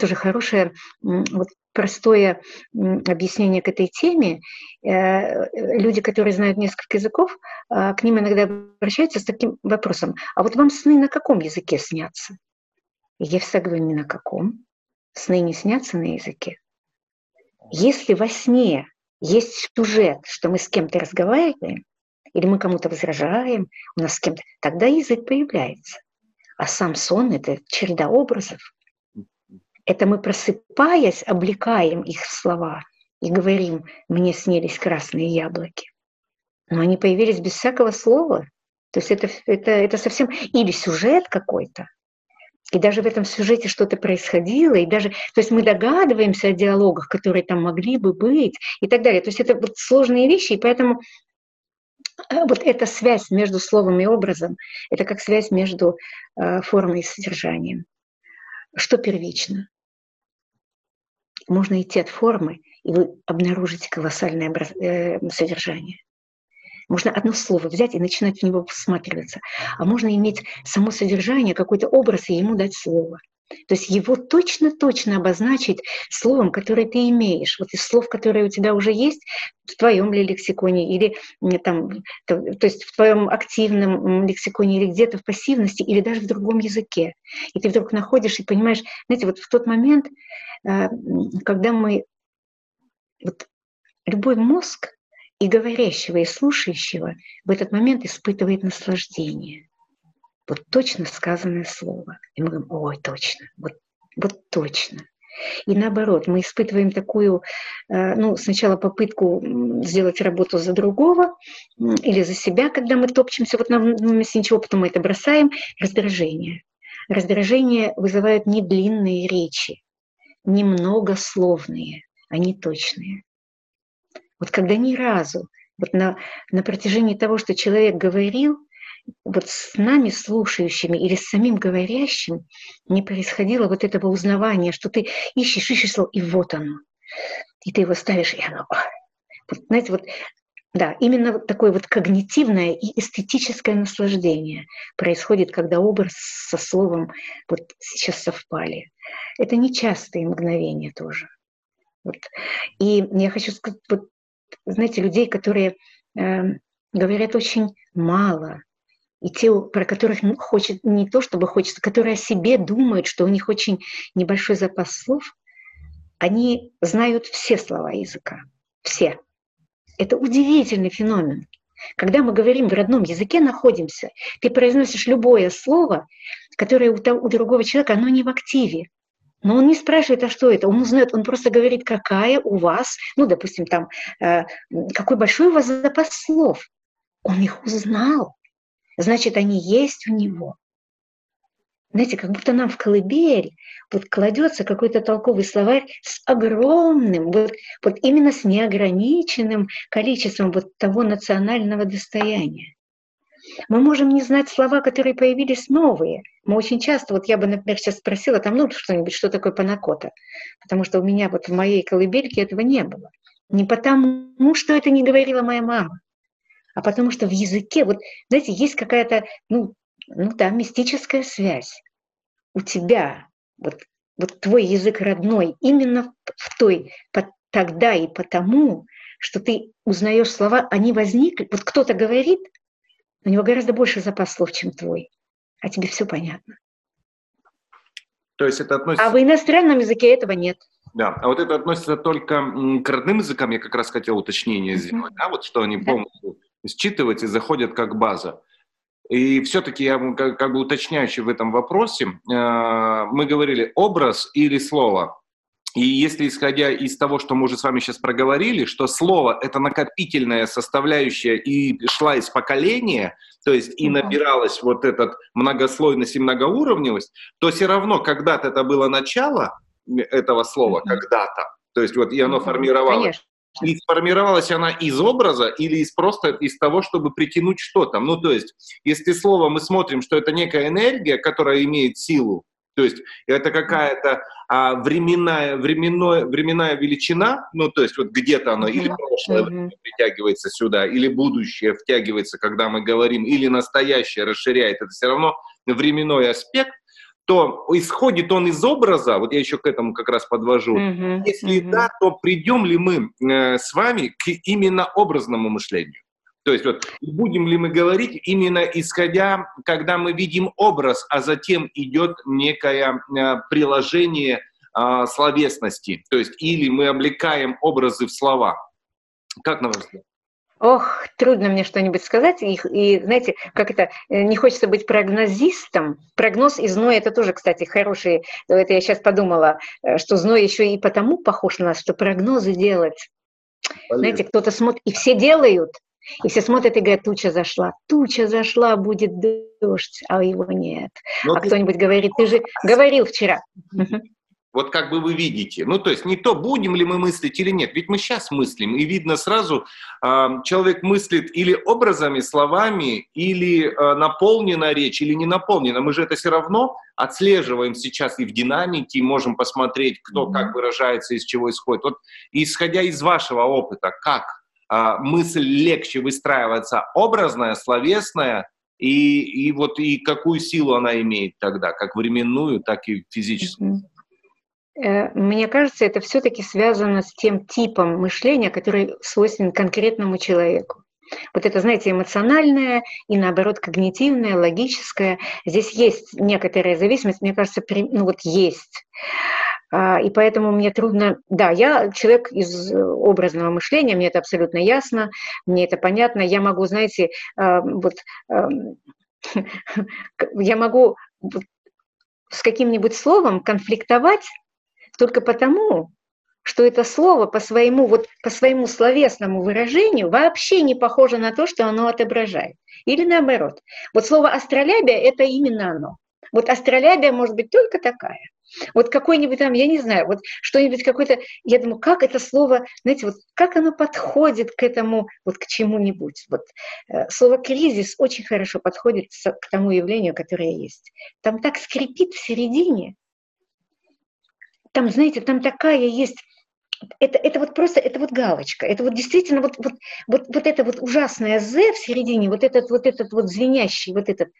тоже хорошее, вот простое объяснение к этой теме. Э, люди, которые знают несколько языков, а, к ним иногда обращаются с таким вопросом. А вот вам сны на каком языке снятся? Я всегда говорю, ни на каком. Сны не снятся на языке. Если во сне есть сюжет, что мы с кем-то разговариваем, или мы кому-то возражаем, у нас с кем-то, тогда язык появляется. А сам сон – это череда образов, это мы, просыпаясь, облекаем их в слова и говорим, мне снились красные яблоки. Но они появились без всякого слова. То есть это, это, это совсем... Или сюжет какой-то, и даже в этом сюжете что-то происходило, и даже, то есть мы догадываемся о диалогах, которые там могли бы быть, и так далее. То есть это вот сложные вещи, и поэтому э, вот эта связь между словом и образом, это как связь между э, формой и содержанием. Что первично? можно идти от формы, и вы обнаружите колоссальное э, содержание. Можно одно слово взять и начинать в него всматриваться. А можно иметь само содержание, какой-то образ, и ему дать слово. То есть его точно-точно обозначить словом, которое ты имеешь. Вот из слов, которые у тебя уже есть в твоем ли лексиконе, или там, то, то есть в твоем активном лексиконе, или где-то в пассивности, или даже в другом языке. И ты вдруг находишь и понимаешь, знаете, вот в тот момент, э, когда мы, вот любой мозг и говорящего, и слушающего в этот момент испытывает наслаждение – вот точно сказанное слово. И мы говорим, ой, точно, вот, вот точно. И наоборот, мы испытываем такую, э, ну, сначала попытку сделать работу за другого или за себя, когда мы топчемся вот на месте ничего, потом мы это бросаем, раздражение. Раздражение вызывает не длинные речи, не многословные, а не точные. Вот когда ни разу, вот на, на протяжении того, что человек говорил, вот с нами слушающими или с самим говорящим не происходило вот этого узнавания, что ты ищешь, ищешь слово, и вот оно. И ты его ставишь, и оно. Вот, знаете, вот да, именно вот такое вот когнитивное и эстетическое наслаждение происходит, когда образ со словом вот сейчас совпали. Это нечастые мгновения тоже. Вот. И я хочу сказать, вот, знаете, людей, которые э, говорят очень мало, и те, про которых хочет не то, чтобы хочется, которые о себе думают, что у них очень небольшой запас слов, они знают все слова языка. Все. Это удивительный феномен. Когда мы говорим в родном языке находимся, ты произносишь любое слово, которое у, другого человека, оно не в активе. Но он не спрашивает, а что это? Он узнает, он просто говорит, какая у вас, ну, допустим, там, э, какой большой у вас запас слов. Он их узнал. Значит, они есть у него знаете, как будто нам в колыбель вот кладется какой-то толковый словарь с огромным, вот, вот именно с неограниченным количеством вот того национального достояния. Мы можем не знать слова, которые появились новые. Мы очень часто, вот я бы, например, сейчас спросила там, ну, что-нибудь, что такое панакота, потому что у меня вот в моей колыбельке этого не было. Не потому, что это не говорила моя мама, а потому что в языке, вот, знаете, есть какая-то, ну, ну да, мистическая связь. У тебя, вот, вот твой язык родной, именно в той, тогда и потому, что ты узнаешь слова, они возникли. Вот кто-то говорит, у него гораздо больше запас слов, чем твой, а тебе все понятно. То есть это относится... А в иностранном языке этого нет. Да, а вот это относится только к родным языкам, я как раз хотел уточнение сделать, да, вот что они да. полностью считывать и заходят как база. И все-таки я как, как бы уточняющий в этом вопросе, э, мы говорили образ или слово. И если исходя из того, что мы уже с вами сейчас проговорили, что слово – это накопительная составляющая и шла из поколения, то есть и набиралась вот этот многослойность и многоуровневость, то все равно когда-то это было начало этого слова, когда-то. То есть вот и оно формировалось. Конечно. И сформировалась она из образа или из просто из того, чтобы притянуть что-то. Ну, то есть, если слово мы смотрим, что это некая энергия, которая имеет силу, то есть это какая-то а, временная, временная, временная величина, ну, то есть вот где-то оно или прошлое время притягивается сюда, или будущее втягивается, когда мы говорим, или настоящее расширяет, это все равно временной аспект, то исходит он из образа, вот я еще к этому как раз подвожу, mm-hmm. если mm-hmm. да, то придем ли мы э, с вами к именно образному мышлению? То есть вот будем ли мы говорить именно исходя, когда мы видим образ, а затем идет некое э, приложение э, словесности, то есть или мы облекаем образы в слова. Как на ваш взгляд? Ох, трудно мне что-нибудь сказать. И, и, знаете, как это, э, не хочется быть прогнозистом. Прогноз и зной – это тоже, кстати, хорошие. Это я сейчас подумала, э, что зной еще и потому похож на нас, что прогнозы делать. Полезно. Знаете, кто-то смотрит, и все делают, и все смотрят и говорят, туча зашла. Туча зашла, будет дождь, а его нет. Но а ты... кто-нибудь говорит, ты же говорил вчера. Вот как бы вы видите. Ну, то есть не то, будем ли мы мыслить или нет. Ведь мы сейчас мыслим, и видно сразу, э, человек мыслит или образами, словами, или э, наполнена речь, или не наполнена. Мы же это все равно отслеживаем сейчас и в динамике, и можем посмотреть, кто mm-hmm. как выражается, из чего исходит. Вот исходя из вашего опыта, как мысль легче выстраивается образная, словесная, и, и вот и какую силу она имеет тогда, как временную, так и физическую? Э, мне кажется, это все-таки связано с тем типом мышления, который свойственен конкретному человеку. Вот это, знаете, эмоциональное и, наоборот, когнитивное, логическое. Здесь есть некоторая зависимость, мне кажется, ну вот есть. А, и поэтому мне трудно... Да, я человек из образного мышления, мне это абсолютно ясно, мне это понятно. Я могу, знаете, а, вот эм, я могу с каким-нибудь словом конфликтовать только потому, что это слово по своему, вот, по своему словесному выражению вообще не похоже на то, что оно отображает. Или наоборот. Вот слово астролябия – это именно оно. Вот астролябия может быть только такая. Вот какой-нибудь там, я не знаю, вот что-нибудь какое-то, я думаю, как это слово, знаете, вот как оно подходит к этому, вот к чему-нибудь. Вот э, слово кризис очень хорошо подходит к тому явлению, которое есть. Там так скрипит в середине, там, знаете, там такая есть это, это вот просто, это вот галочка, это вот действительно вот, вот, вот, вот это вот ужасное «з» в середине, вот этот вот этот вот звенящий, вот этот,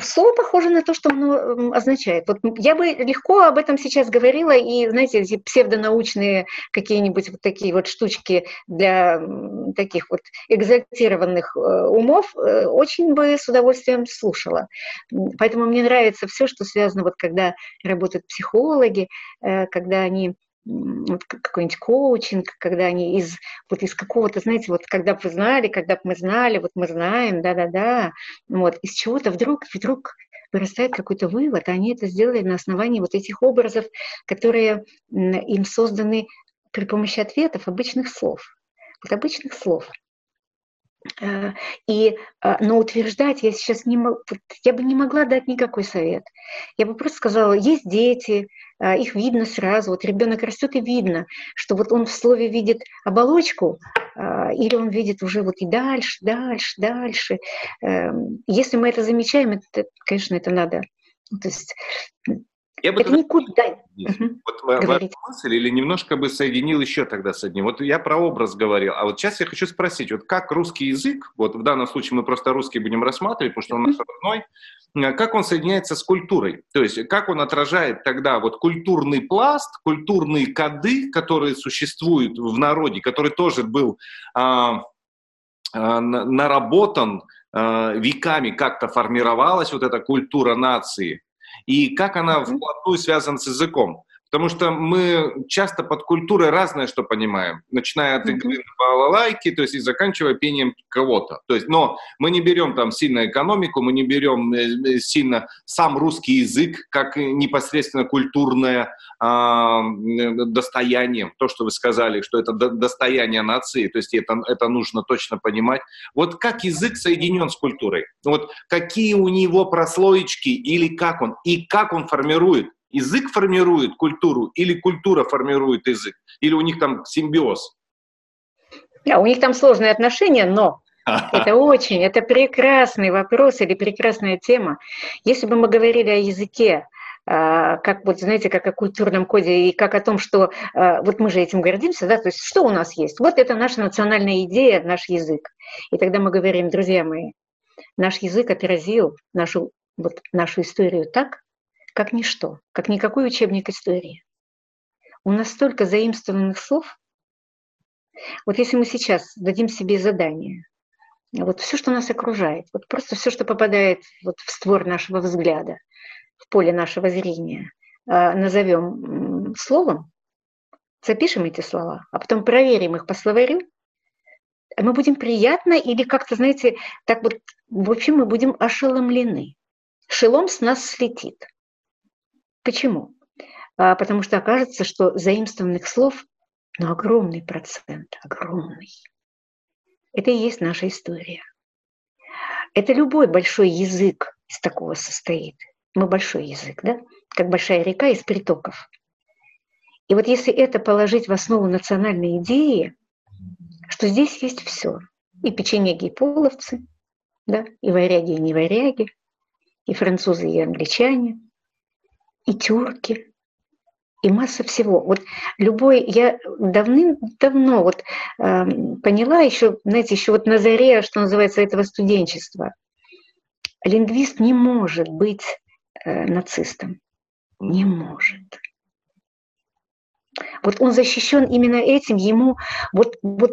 Слово похоже на то, что оно означает. Вот я бы легко об этом сейчас говорила, и, знаете, эти псевдонаучные какие-нибудь вот такие вот штучки для таких вот экзальтированных э, умов э, очень бы с удовольствием слушала. Поэтому мне нравится все, что связано, вот когда работают психологи, э, когда они вот какой-нибудь коучинг, когда они из, вот из какого-то, знаете, вот когда бы вы знали, когда бы мы знали, вот мы знаем, да-да-да, вот, из чего-то вдруг, вдруг вырастает какой-то вывод, а они это сделали на основании вот этих образов, которые им созданы при помощи ответов, обычных слов. Вот обычных слов. Э, и, э, но утверждать я сейчас не могу, я бы не могла дать никакой совет. Я бы просто сказала, есть дети, э, их видно сразу, вот ребенок растет и видно, что вот он в слове видит оболочку, или он видит уже вот и дальше, дальше, дальше. Эм, если мы это замечаем, это, конечно, это надо. То есть я бы это никуда. Вот ваша мысль или немножко бы соединил еще тогда с одним. Вот я про образ говорил, а вот сейчас я хочу спросить, вот как русский язык, вот в данном случае мы просто русский будем рассматривать, потому что он наш родной, э, как он соединяется с культурой? То есть как он отражает тогда вот культурный пласт, культурные коды, которые существуют в народе, который тоже был а, а, наработан а, веками, как-то формировалась вот эта культура нации, и как она вплотную связана с языком. Потому что мы часто под культурой разное что понимаем, начиная от игры на балалайке, то есть и заканчивая пением кого-то. То есть, но мы не берем там сильно экономику, мы не берем э, э, сильно сам русский язык как непосредственно культурное э, достояние. То, что вы сказали, что это достояние нации, то есть это, это нужно точно понимать. Вот как язык соединен с культурой? Вот какие у него прослоечки или как он, и как он формирует язык формирует культуру или культура формирует язык? Или у них там симбиоз? Да, у них там сложные отношения, но это очень, это прекрасный вопрос или прекрасная тема. Если бы мы говорили о языке, а, как вот, знаете, как о культурном коде и как о том, что а, вот мы же этим гордимся, да, то есть что у нас есть? Вот это наша национальная идея, наш язык. И тогда мы говорим, друзья мои, наш язык отразил нашу, вот, нашу историю так, как ничто, как никакой учебник истории. У нас столько заимствованных слов. Вот если мы сейчас дадим себе задание, вот все, что нас окружает, вот просто все, что попадает вот в створ нашего взгляда, в поле нашего зрения, а, назовем словом, запишем эти слова, а потом проверим их по словарю, мы будем приятно или как-то, знаете, так вот, в общем, мы будем ошеломлены. Шелом с нас слетит. Почему? А, потому что окажется, что заимствованных слов, ну, огромный процент, огромный. Это и есть наша история. Это любой большой язык из такого состоит. Мы большой язык, да? Как большая река из притоков. И вот если это положить в основу национальной идеи, что здесь есть все. И печенеги, и половцы, да, и варяги, и неваряги, и французы, и англичане – и тюрки, и масса всего. Вот любой, я давным-давно вот э, поняла еще, знаете, еще вот на заре, что называется, этого студенчества. Лингвист не может быть э, нацистом. Не может. Вот он защищен именно этим, ему вот, вот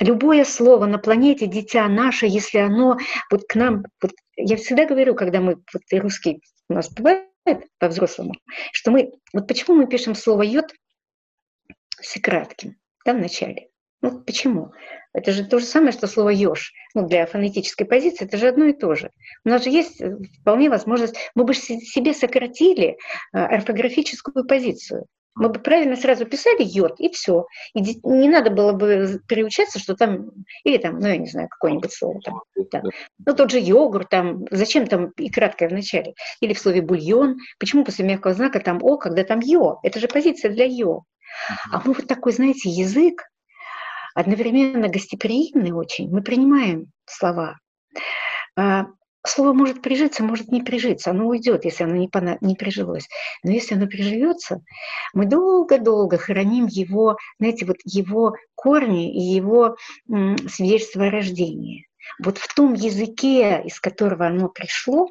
любое слово на планете «дитя наше», если оно вот к нам, вот я всегда говорю, когда мы, вот и русский у нас бывает, по-взрослому, что мы, вот почему мы пишем слово «йод» с кратким, да, в начале? Ну, почему? Это же то же самое, что слово «еж». Ну, для фонетической позиции это же одно и то же. У нас же есть э, вполне возможность, мы бы себе сократили э, орфографическую позицию мы бы правильно сразу писали йод, и все. И не надо было бы переучаться, что там, или там, ну, я не знаю, какое-нибудь слово там. Да. Ну, тот же йогурт, там, зачем там и краткое в начале? Или в слове бульон. Почему после мягкого знака там о, когда там йо? Это же позиция для йо. А мы вот такой, знаете, язык, одновременно гостеприимный очень, мы принимаем слова. Слово может прижиться, может не прижиться, оно уйдет, если оно не, пона- не прижилось. Но если оно приживется, мы долго-долго храним его, знаете, вот его корни и его м, свидетельство о рождении. Вот в том языке, из которого оно пришло,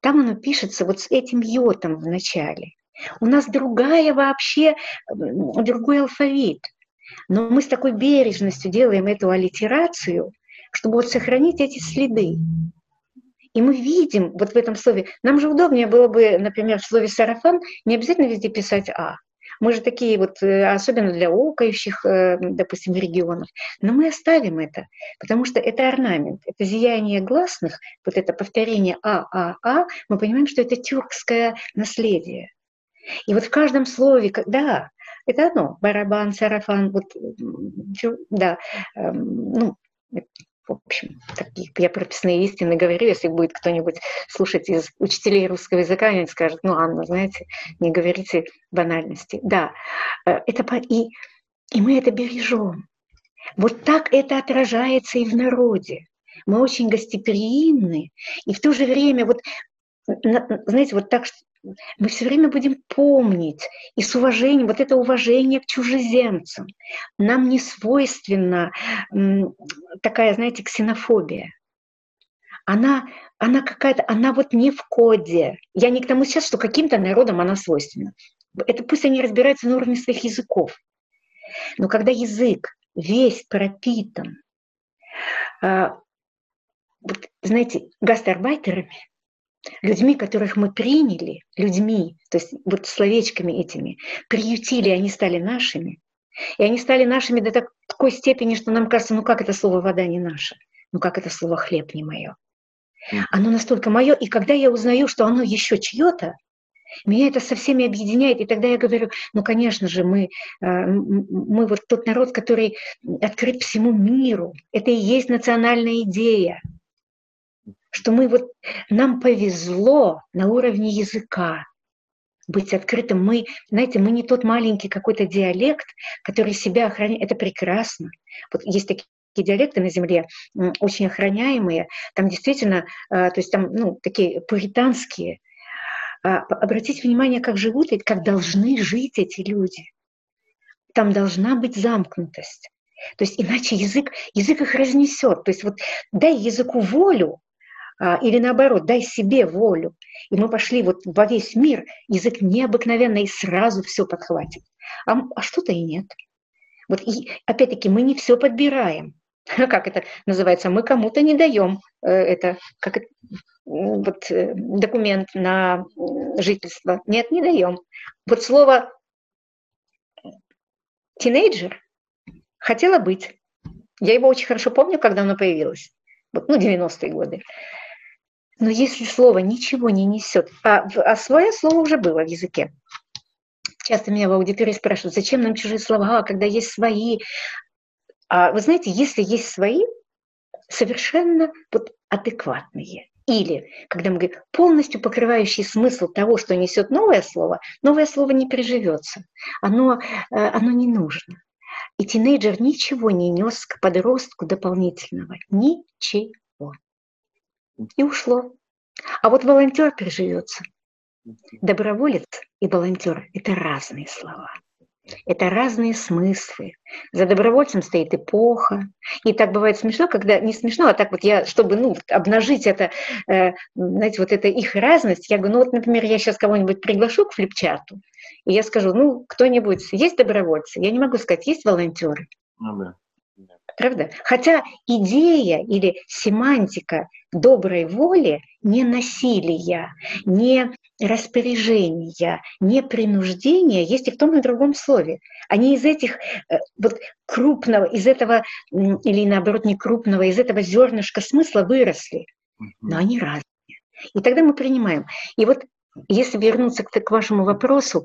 там оно пишется вот с этим йотом в начале. У нас другая вообще, другой алфавит. Но мы с такой бережностью делаем эту аллитерацию, чтобы вот сохранить эти следы. И мы видим вот в этом слове, нам же удобнее было бы, например, в слове «сарафан» не обязательно везде писать «а». Мы же такие вот, э, особенно для окающих, э, допустим, регионов. Но мы оставим это, потому что это орнамент, это зияние гласных, вот это повторение «а», «а», «а», мы понимаем, что это тюркское наследие. И вот в каждом слове, да, это одно, барабан, сарафан, вот, да, эм, ну, в общем, такие я прописные истины говорю, если будет кто-нибудь слушать из учителей русского языка, они скажут, ну, Анна, знаете, не говорите банальности. Да, э, это и, и мы это бережем. Вот так это отражается и в народе. Мы очень гостеприимны, и в то же время вот знаете, вот так мы все время будем помнить и с уважением, вот это уважение к чужеземцам. Нам не свойственна такая, знаете, ксенофобия. Она, она какая-то, она вот не в коде. Я не к тому сейчас, что каким-то народам она свойственна. Это пусть они разбираются на уровне своих языков. Но когда язык весь пропитан, а, вот, знаете, гастарбайтерами, людьми, которых мы приняли, людьми, то есть вот словечками этими, приютили, они стали нашими. И они стали нашими до такой степени, что нам кажется, ну как это слово «вода» не наше, ну как это слово «хлеб» не мое. Оно настолько мое, и когда я узнаю, что оно еще чье-то, меня это со всеми объединяет, и тогда я говорю, ну, конечно же, мы, э, мы вот тот народ, который открыт всему миру. Это и есть национальная идея что мы вот, нам повезло на уровне языка быть открытым. Мы, знаете, мы не тот маленький какой-то диалект, который себя охраняет. Это прекрасно. Вот есть такие диалекты на земле очень охраняемые, там действительно, а, то есть там ну, такие пуританские. А, обратите внимание, как живут как должны жить эти люди. Там должна быть замкнутость. То есть иначе язык, язык их разнесет. То есть вот дай языку волю, или наоборот, дай себе волю. И мы пошли вот во весь мир, язык необыкновенный, и сразу все подхватит. А, а что-то и нет. Вот и опять-таки мы не все подбираем. Как это называется? Мы кому-то не даем э, это, как вот, э, документ на жительство. Нет, не даем. Вот слово тинейджер хотела быть. Я его очень хорошо помню, когда оно появилось. Вот, ну, 90-е годы. Но если слово ничего не несет, а, а свое слово уже было в языке. Часто меня в аудитории спрашивают, зачем нам чужие слова, когда есть свои. А вы знаете, если есть свои, совершенно вот адекватные. Или, когда мы говорим, полностью покрывающий смысл того, что несет новое слово, новое слово не приживется. Оно, э, оно не нужно. И тинейджер ничего не нес к подростку дополнительного. Ничего и ушло. А вот волонтер приживется. Доброволец и волонтер – это разные слова. Это разные смыслы. За добровольцем стоит эпоха. И так бывает смешно, когда не смешно, а так вот я, чтобы ну, обнажить это, э, знаете, вот это их разность, я говорю, ну вот, например, я сейчас кого-нибудь приглашу к флипчату, и я скажу, ну, кто-нибудь, есть добровольцы? Я не могу сказать, есть волонтеры. Ну, да. Правда? Хотя идея или семантика доброй воли не насилия, не распоряжения, не принуждения есть и в том и в другом слове. Они из этих э, вот крупного, из этого, или наоборот не крупного, из этого зернышка смысла выросли. Но они разные. И тогда мы принимаем. И вот если вернуться к, к вашему вопросу,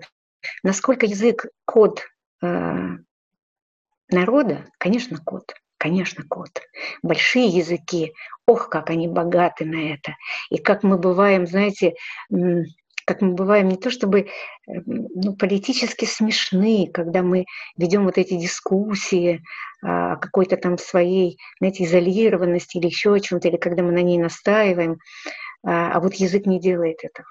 насколько язык код э, народа, конечно, код. Конечно, код. Большие языки, ох, как они богаты на это. И как мы бываем, знаете, как мы бываем не то чтобы э, ну, политически смешны, когда мы ведем вот эти дискуссии о какой-то там своей, знаете, изолированности или еще о чем-то, или когда мы на ней настаиваем, а, а вот язык не делает этого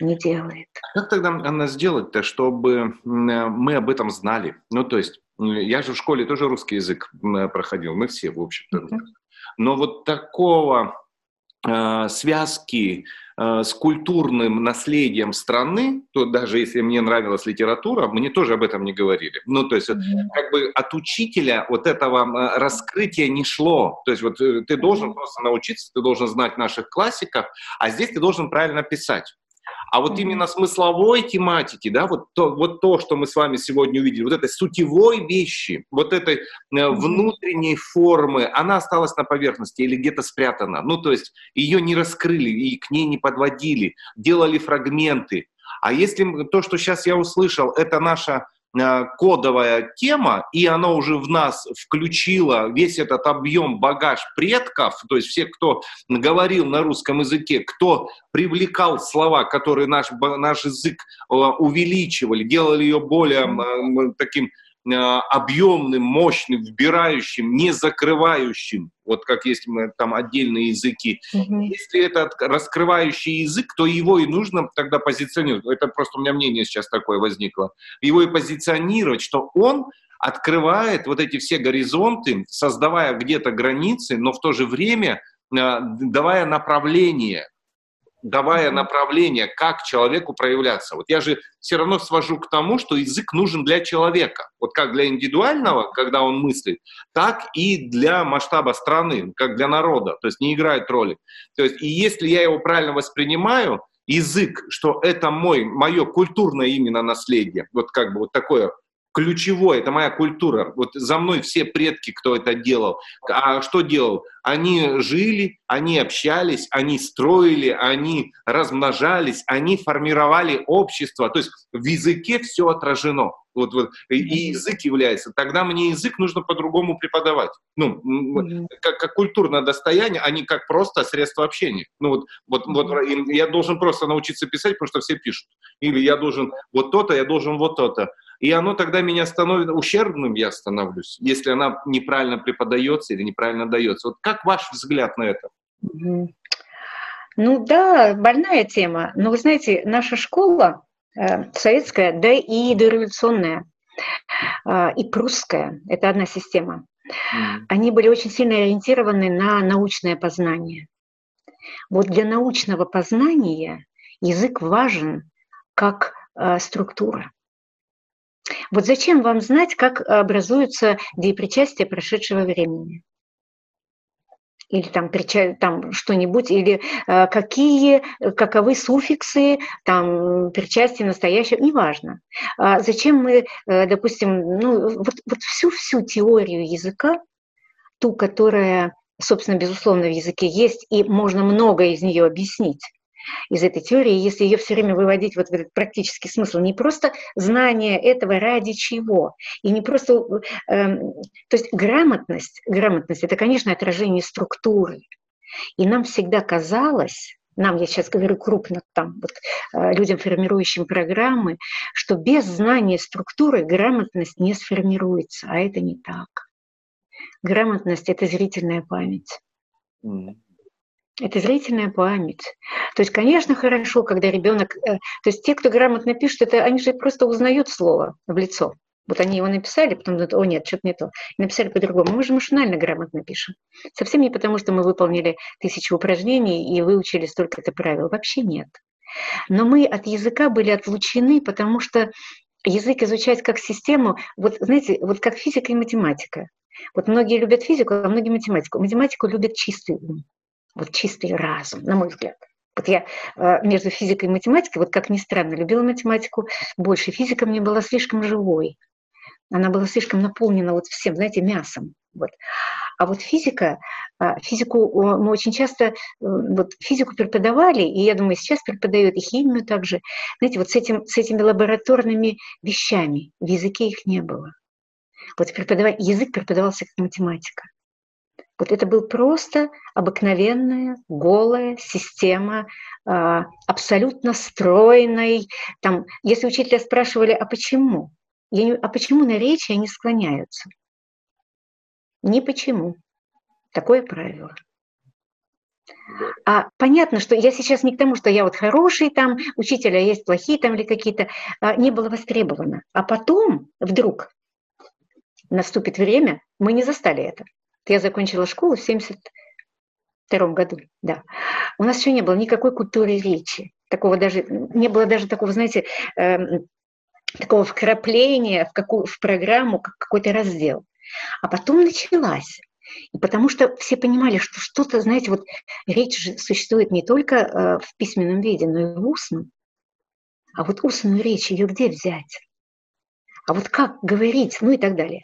не делает. Как тогда, Анна, сделать-то, чтобы мы об этом знали? Ну, то есть, я же в школе тоже русский язык проходил, мы все, в общем-то. Mm-hmm. Но вот такого э, связки э, с культурным наследием страны, то даже если мне нравилась литература, мне тоже об этом не говорили. Ну, то есть, mm-hmm. как бы от учителя вот этого э, раскрытия не шло. То есть, вот ты должен mm-hmm. просто научиться, ты должен знать наших классиков, а здесь ты должен правильно писать. А вот именно смысловой тематики, да, вот то, вот то, что мы с вами сегодня увидели, вот этой сутевой вещи, вот этой э, внутренней формы, она осталась на поверхности или где-то спрятана. Ну, то есть ее не раскрыли и к ней не подводили, делали фрагменты. А если то, что сейчас я услышал, это наша кодовая тема, и она уже в нас включила весь этот объем, багаж предков, то есть все, кто говорил на русском языке, кто привлекал слова, которые наш, наш язык э, увеличивали, делали ее более таким Э, объемным, мощным, вбирающим, не закрывающим, вот как есть там отдельные языки. Mm-hmm. Если это раскрывающий язык, то его и нужно тогда позиционировать. Это просто у меня мнение сейчас такое возникло. Его и позиционировать, что он открывает вот эти все горизонты, создавая где-то границы, но в то же время э, давая направление – давая направление, как человеку проявляться. Вот я же все равно свожу к тому, что язык нужен для человека. Вот как для индивидуального, когда он мыслит, так и для масштаба страны, как для народа. То есть не играет роли. То есть и если я его правильно воспринимаю, язык, что это мой, мое культурное именно наследие, вот как бы вот такое ключевой, это моя культура. Вот за мной все предки, кто это делал. А что делал? Они жили, они общались, они строили, они размножались, они формировали общество. То есть в языке все отражено. Вот, вот, и язык является. Тогда мне язык нужно по-другому преподавать. Ну, как, как культурное достояние, а не как просто средство общения. Ну, вот, вот, вот я должен просто научиться писать, потому что все пишут. Или я должен вот то-то, я должен вот то-то и оно тогда меня становится ущербным, я становлюсь, если она неправильно преподается или неправильно дается. Вот как ваш взгляд на это? Ну да, больная тема. Но вы знаете, наша школа э, советская, да и дореволюционная, э, и прусская, это одна система, mm. они были очень сильно ориентированы на научное познание. Вот для научного познания язык важен как э, структура. Вот зачем вам знать, как образуются деепричастия прошедшего времени? или там, там что-нибудь, или э, какие, каковы суффиксы, там, причастия настоящего, неважно. А зачем мы, э, допустим, ну, вот, вот всю-всю теорию языка, ту, которая, собственно, безусловно, в языке есть, и можно много из нее объяснить, из этой теории, если ее все время выводить вот в этот практический смысл, не просто знание этого ради чего, и не просто, э, то есть грамотность, грамотность это, конечно, отражение структуры. И нам всегда казалось, нам, я сейчас говорю крупно, там, вот, э, людям, формирующим программы, что без знания структуры грамотность не сформируется, а это не так. Грамотность – это зрительная память. Mm. Это зрительная память. То есть, конечно, хорошо, когда ребенок... Э, то есть те, кто грамотно пишет, это они же просто узнают слово в лицо. Вот они его написали, потом думают, о нет, что-то не то. И написали по-другому. Мы же машинально грамотно пишем. Совсем не потому, что мы выполнили тысячу упражнений и выучили столько-то правил. Вообще нет. Но мы от языка были отлучены, потому что язык изучать как систему, вот знаете, вот как физика и математика. Вот многие любят физику, а многие математику. Математику любят чистый ум вот чистый разум, на мой взгляд. Вот я э, между физикой и математикой, вот как ни странно, любила математику больше. Физика мне была слишком живой. Она была слишком наполнена вот всем, знаете, мясом. Вот. А вот физика, а, физику мы очень часто, э, вот физику преподавали, и я думаю, сейчас преподают и химию также. Знаете, вот с, этим, с этими лабораторными вещами в языке их не было. Вот преподавать, язык преподавался как математика. Вот это был просто обыкновенная голая система а, абсолютно стройной. Там, если учителя спрашивали, а почему? Я не, а почему на речи они склоняются? Ни почему. Такое правило. А понятно, что я сейчас не к тому, что я вот хороший там, учителя есть плохие там или какие-то, а, не было востребовано. А потом вдруг наступит время, мы не застали это. Я закончила школу в 70, втором году, да. У нас еще не было никакой культуры речи. Такого даже, не было даже такого, знаете, э, такого вкрапления в, какую, в программу, как какой-то раздел. А потом началась. И потому что все понимали, что что-то, знаете, вот речь же существует не только э, в письменном виде, но и в устном. А вот устную речь ее где взять? А вот как говорить, ну и так далее.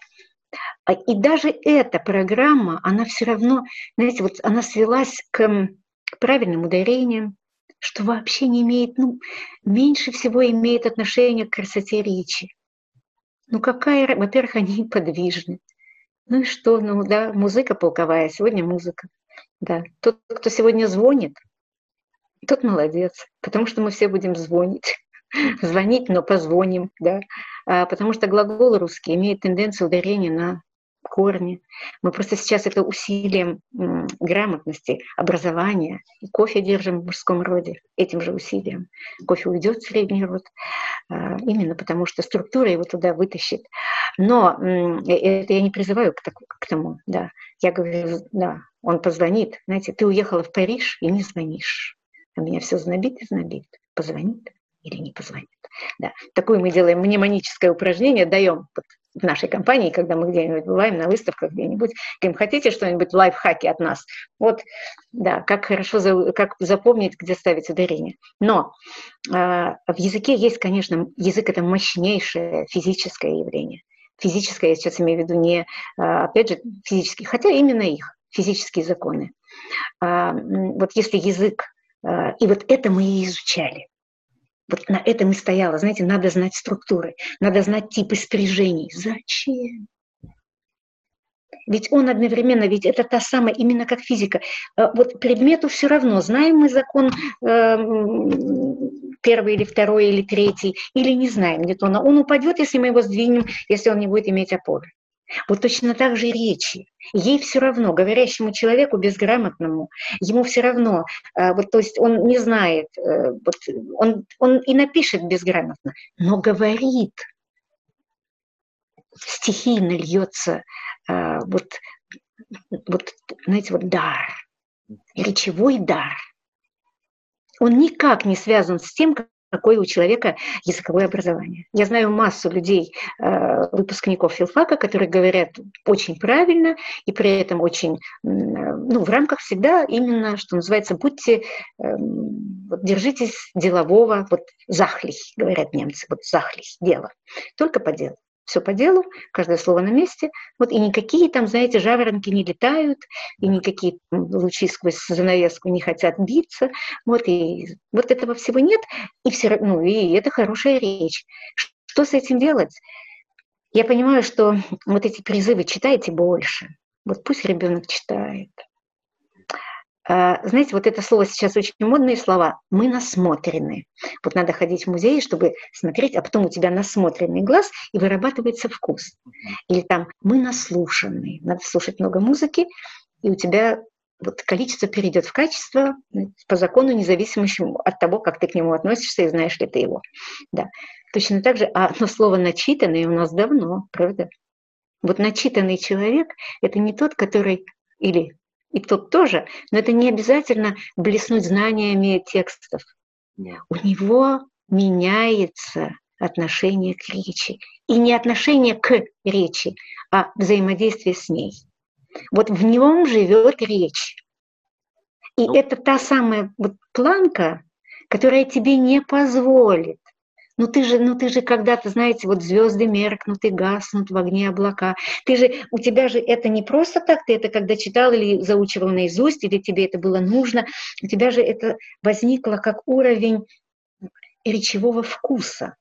А, и даже эта программа, она все равно, знаете, вот она свелась к, правильным ударениям, что вообще не имеет, ну, меньше всего имеет отношение к красоте речи. Ну какая, во-первых, они подвижны. Ну и что, ну да, музыка полковая, сегодня музыка. Да, тот, кто сегодня звонит, тот молодец, потому что мы все будем звонить. Звонить, но позвоним, да. А, потому что глагол русский имеет тенденцию ударения на корни. Мы просто сейчас это усилием грамотности, образования. Кофе держим в мужском роде этим же усилием. Кофе уйдет в средний род, а, именно потому что структура его туда вытащит. Но э, это я не призываю к, к тому, да. Я говорю, да, он позвонит. Знаете, ты уехала в Париж и не звонишь. А меня все знобит и знобит. Позвонит или не позвонит. Да. Такое мы делаем мнемоническое упражнение, даем в нашей компании, когда мы где-нибудь бываем на выставках где-нибудь, говорим, хотите что-нибудь лайфхаки от нас? Вот, да, как хорошо, за, как запомнить, где ставить ударение. Но э, в языке есть, конечно, язык это мощнейшее физическое явление. Физическое, я сейчас имею в виду не, э, опять же, физические, хотя именно их, физические законы. Э, вот если язык, э, и вот это мы и изучали. Вот на этом и стояло. Знаете, надо знать структуры, надо знать типы спряжений. Зачем? Ведь он одновременно, ведь это та самая, именно как физика. Э, вот предмету все равно, знаем мы закон э, первый или второй или третий, или не знаем Ньютона. Он упадет, если мы его сдвинем, если он не будет иметь опоры. Вот точно так же речи. Ей все равно, говорящему человеку безграмотному, ему все равно, э, вот, то есть он не знает, э, вот, он, он и напишет безграмотно, но говорит. Стихийно льется э, вот, вот, знаете, вот дар, речевой дар. Он никак не связан с тем, какое у человека языковое образование. Я знаю массу людей, э, выпускников филфака, которые говорят очень правильно и при этом очень, ну, в рамках всегда именно, что называется, будьте, эм, держитесь делового, вот захлих, говорят немцы, вот захлих, дело, только по делу все по делу, каждое слово на месте. Вот и никакие там, знаете, жаворонки не летают, и никакие лучи сквозь занавеску не хотят биться. Вот, и вот этого всего нет, и, все, ну, и это хорошая речь. Что с этим делать? Я понимаю, что вот эти призывы читайте больше. Вот пусть ребенок читает. А, знаете, вот это слово сейчас очень модные слова. Мы насмотрены. Вот надо ходить в музей, чтобы смотреть, а потом у тебя насмотренный глаз, и вырабатывается вкус. Или там мы наслушаны. Надо слушать много музыки, и у тебя вот количество перейдет в качество по закону, независимому от того, как ты к нему относишься и знаешь ли ты его. Да. Точно так же, а но слово «начитанный» у нас давно, правда? Вот начитанный человек – это не тот, который, или и тот тоже, но это не обязательно блеснуть знаниями текстов. У него меняется отношение к речи. И не отношение к речи, а взаимодействие с ней. Вот в нем живет речь. И ну. это та самая вот планка, которая тебе не позволит ну ты же, ну ты же когда-то, знаете, вот звезды меркнут и гаснут в огне облака. Ты же, у тебя же это не просто так, ты это когда читал или заучивал наизусть, или тебе это было нужно, у тебя же это возникло как уровень речевого вкуса.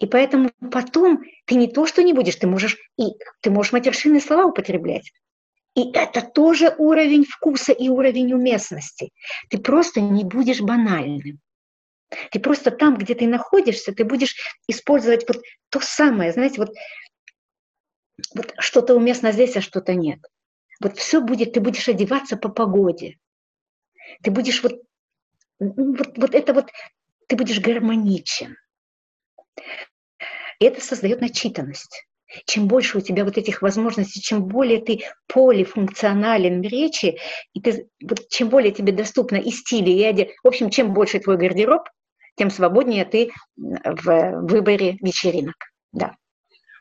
И поэтому потом ты не то, что не будешь, ты можешь, и ты можешь матершинные слова употреблять. И это тоже уровень вкуса и уровень уместности. Ты просто не будешь банальным. Ты просто там, где ты находишься, ты будешь использовать вот то самое, знаете, вот, вот что-то уместно здесь, а что-то нет. Вот все будет, ты будешь одеваться по погоде. Ты будешь вот, вот, вот это вот, ты будешь гармоничен. И это создает начитанность. Чем больше у тебя вот этих возможностей, чем более ты полифункционален в речи, и ты, вот, чем более тебе доступно и стили, и одежда, в общем, чем больше твой гардероб, тем свободнее ты в выборе вечеринок. Да.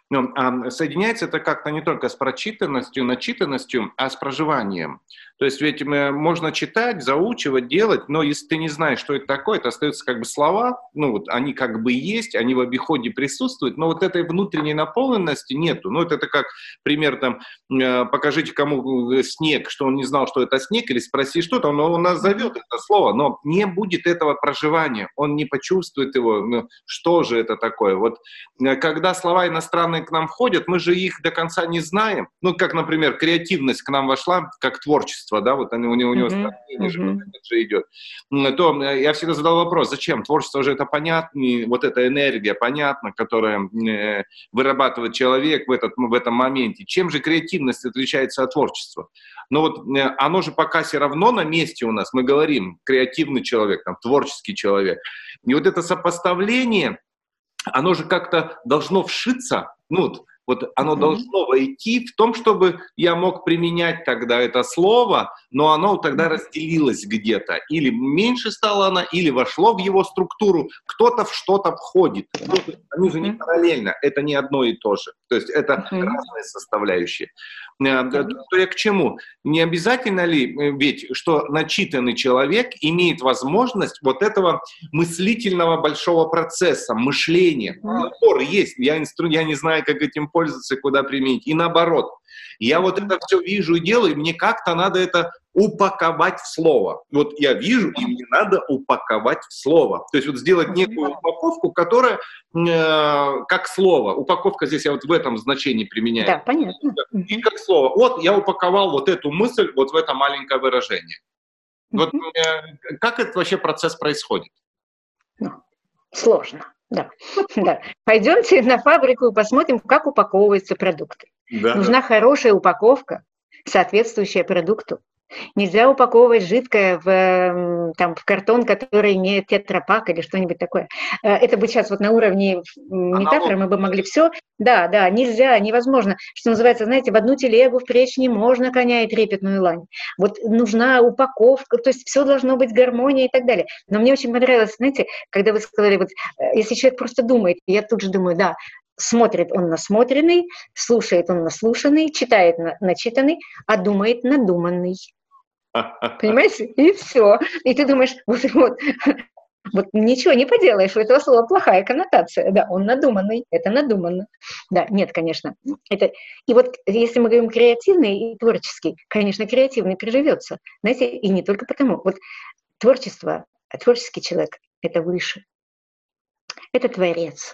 Но а, соединяется это как-то не только с прочитанностью, начитанностью, а с проживанием. То есть ведь можно читать, заучивать, делать, но если ты не знаешь, что это такое, это остаются как бы слова, ну вот они как бы есть, они в обиходе присутствуют, но вот этой внутренней наполненности нету. Ну вот это как пример там, э, покажите кому э, снег, что он не знал, что это снег, или спроси что-то, он, он назовет это слово, но не будет этого проживания, он не почувствует его, ну, что же это такое. Вот э, когда слова иностранные к нам входят, мы же их до конца не знаем. Ну как, например, креативность к нам вошла, как творчество творчество, да, вот они, у него, у него сравнение же, вот же идет, то я всегда задал вопрос, зачем? Творчество же это понятно, вот эта энергия понятна, которая э, вырабатывает человек в, этот, в этом моменте. Чем же креативность отличается от творчества? Но вот э, оно же пока все равно на месте у нас, мы говорим, креативный человек, там, творческий человек. И вот это сопоставление, оно же как-то должно вшиться, ну, вот оно mm-hmm. должно войти в том, чтобы я мог применять тогда это слово, но оно тогда разделилось где-то. Или меньше стало оно, или вошло в его структуру. Кто-то в что-то входит. Ну, они же не параллельно, это не одно и то же. То есть это mm-hmm. разные составляющие. Э, то я к чему? Не обязательно ли э, ведь, что начитанный человек имеет возможность вот этого мыслительного большого процесса, мышления. Набор есть, я, инстру... я не знаю, как этим пользоваться, куда применить. И наоборот. Я вот это все вижу и делаю, и мне как-то надо это упаковать в слово. Вот я вижу, и мне надо упаковать в слово. То есть вот сделать некую упаковку, которая э, как слово. Упаковка здесь я вот в этом значении применяю. Да, понятно. И как слово. Вот я упаковал вот эту мысль вот в это маленькое выражение. Вот э, как этот вообще процесс происходит? Ну, сложно. Да, да. Пойдемте на фабрику и посмотрим, как упаковываются продукты. Да. Нужна хорошая упаковка, соответствующая продукту. Нельзя упаковывать жидкое в, там, в картон, который не тетрапак или что-нибудь такое. Э, это бы сейчас вот на уровне метафоры мы бы могли все. Да, да, нельзя, невозможно. Что называется, знаете, в одну телегу впречь не можно коня и трепетную лань. Вот нужна упаковка, то есть все должно быть гармония и так далее. Но мне очень понравилось, знаете, когда вы сказали, вот э, если человек просто думает, я тут же думаю, да, смотрит он насмотренный, слушает он наслушанный, читает на начитанный, а думает надуманный. Понимаете? И все. И ты думаешь, вот, вот, вот ничего не поделаешь, у этого слова плохая коннотация. Да, он надуманный, это надуманно. Да, нет, конечно. Это... И вот если мы говорим креативный и творческий, конечно, креативный приживется. Знаете, и не только потому. Вот творчество, творческий человек – это выше. Это творец.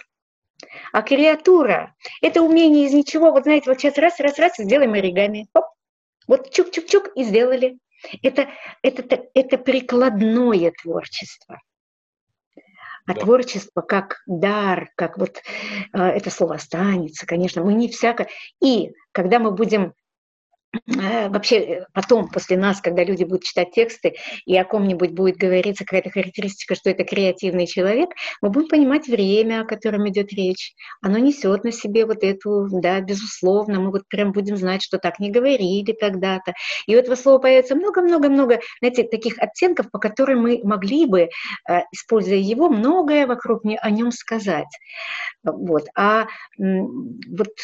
А креатура – это умение из ничего. Вот знаете, вот сейчас раз, раз, раз, сделаем оригами. Оп. Вот чук-чук-чук и сделали. Это, это, это прикладное творчество. А да. творчество как дар, как вот э, это слово останется, конечно, мы не всяко. И когда мы будем вообще э, потом, после нас, когда люди будут читать тексты, и о ком-нибудь будет говориться какая-то характеристика, что это креативный человек, мы будем понимать время, о котором идет речь. Оно несет на себе вот эту, да, безусловно, мы вот прям будем знать, что так не говорили когда-то. И у этого слова появится много-много-много, знаете, таких оттенков, по которым мы могли бы, э, используя его, многое вокруг о нем сказать. Вот. А вот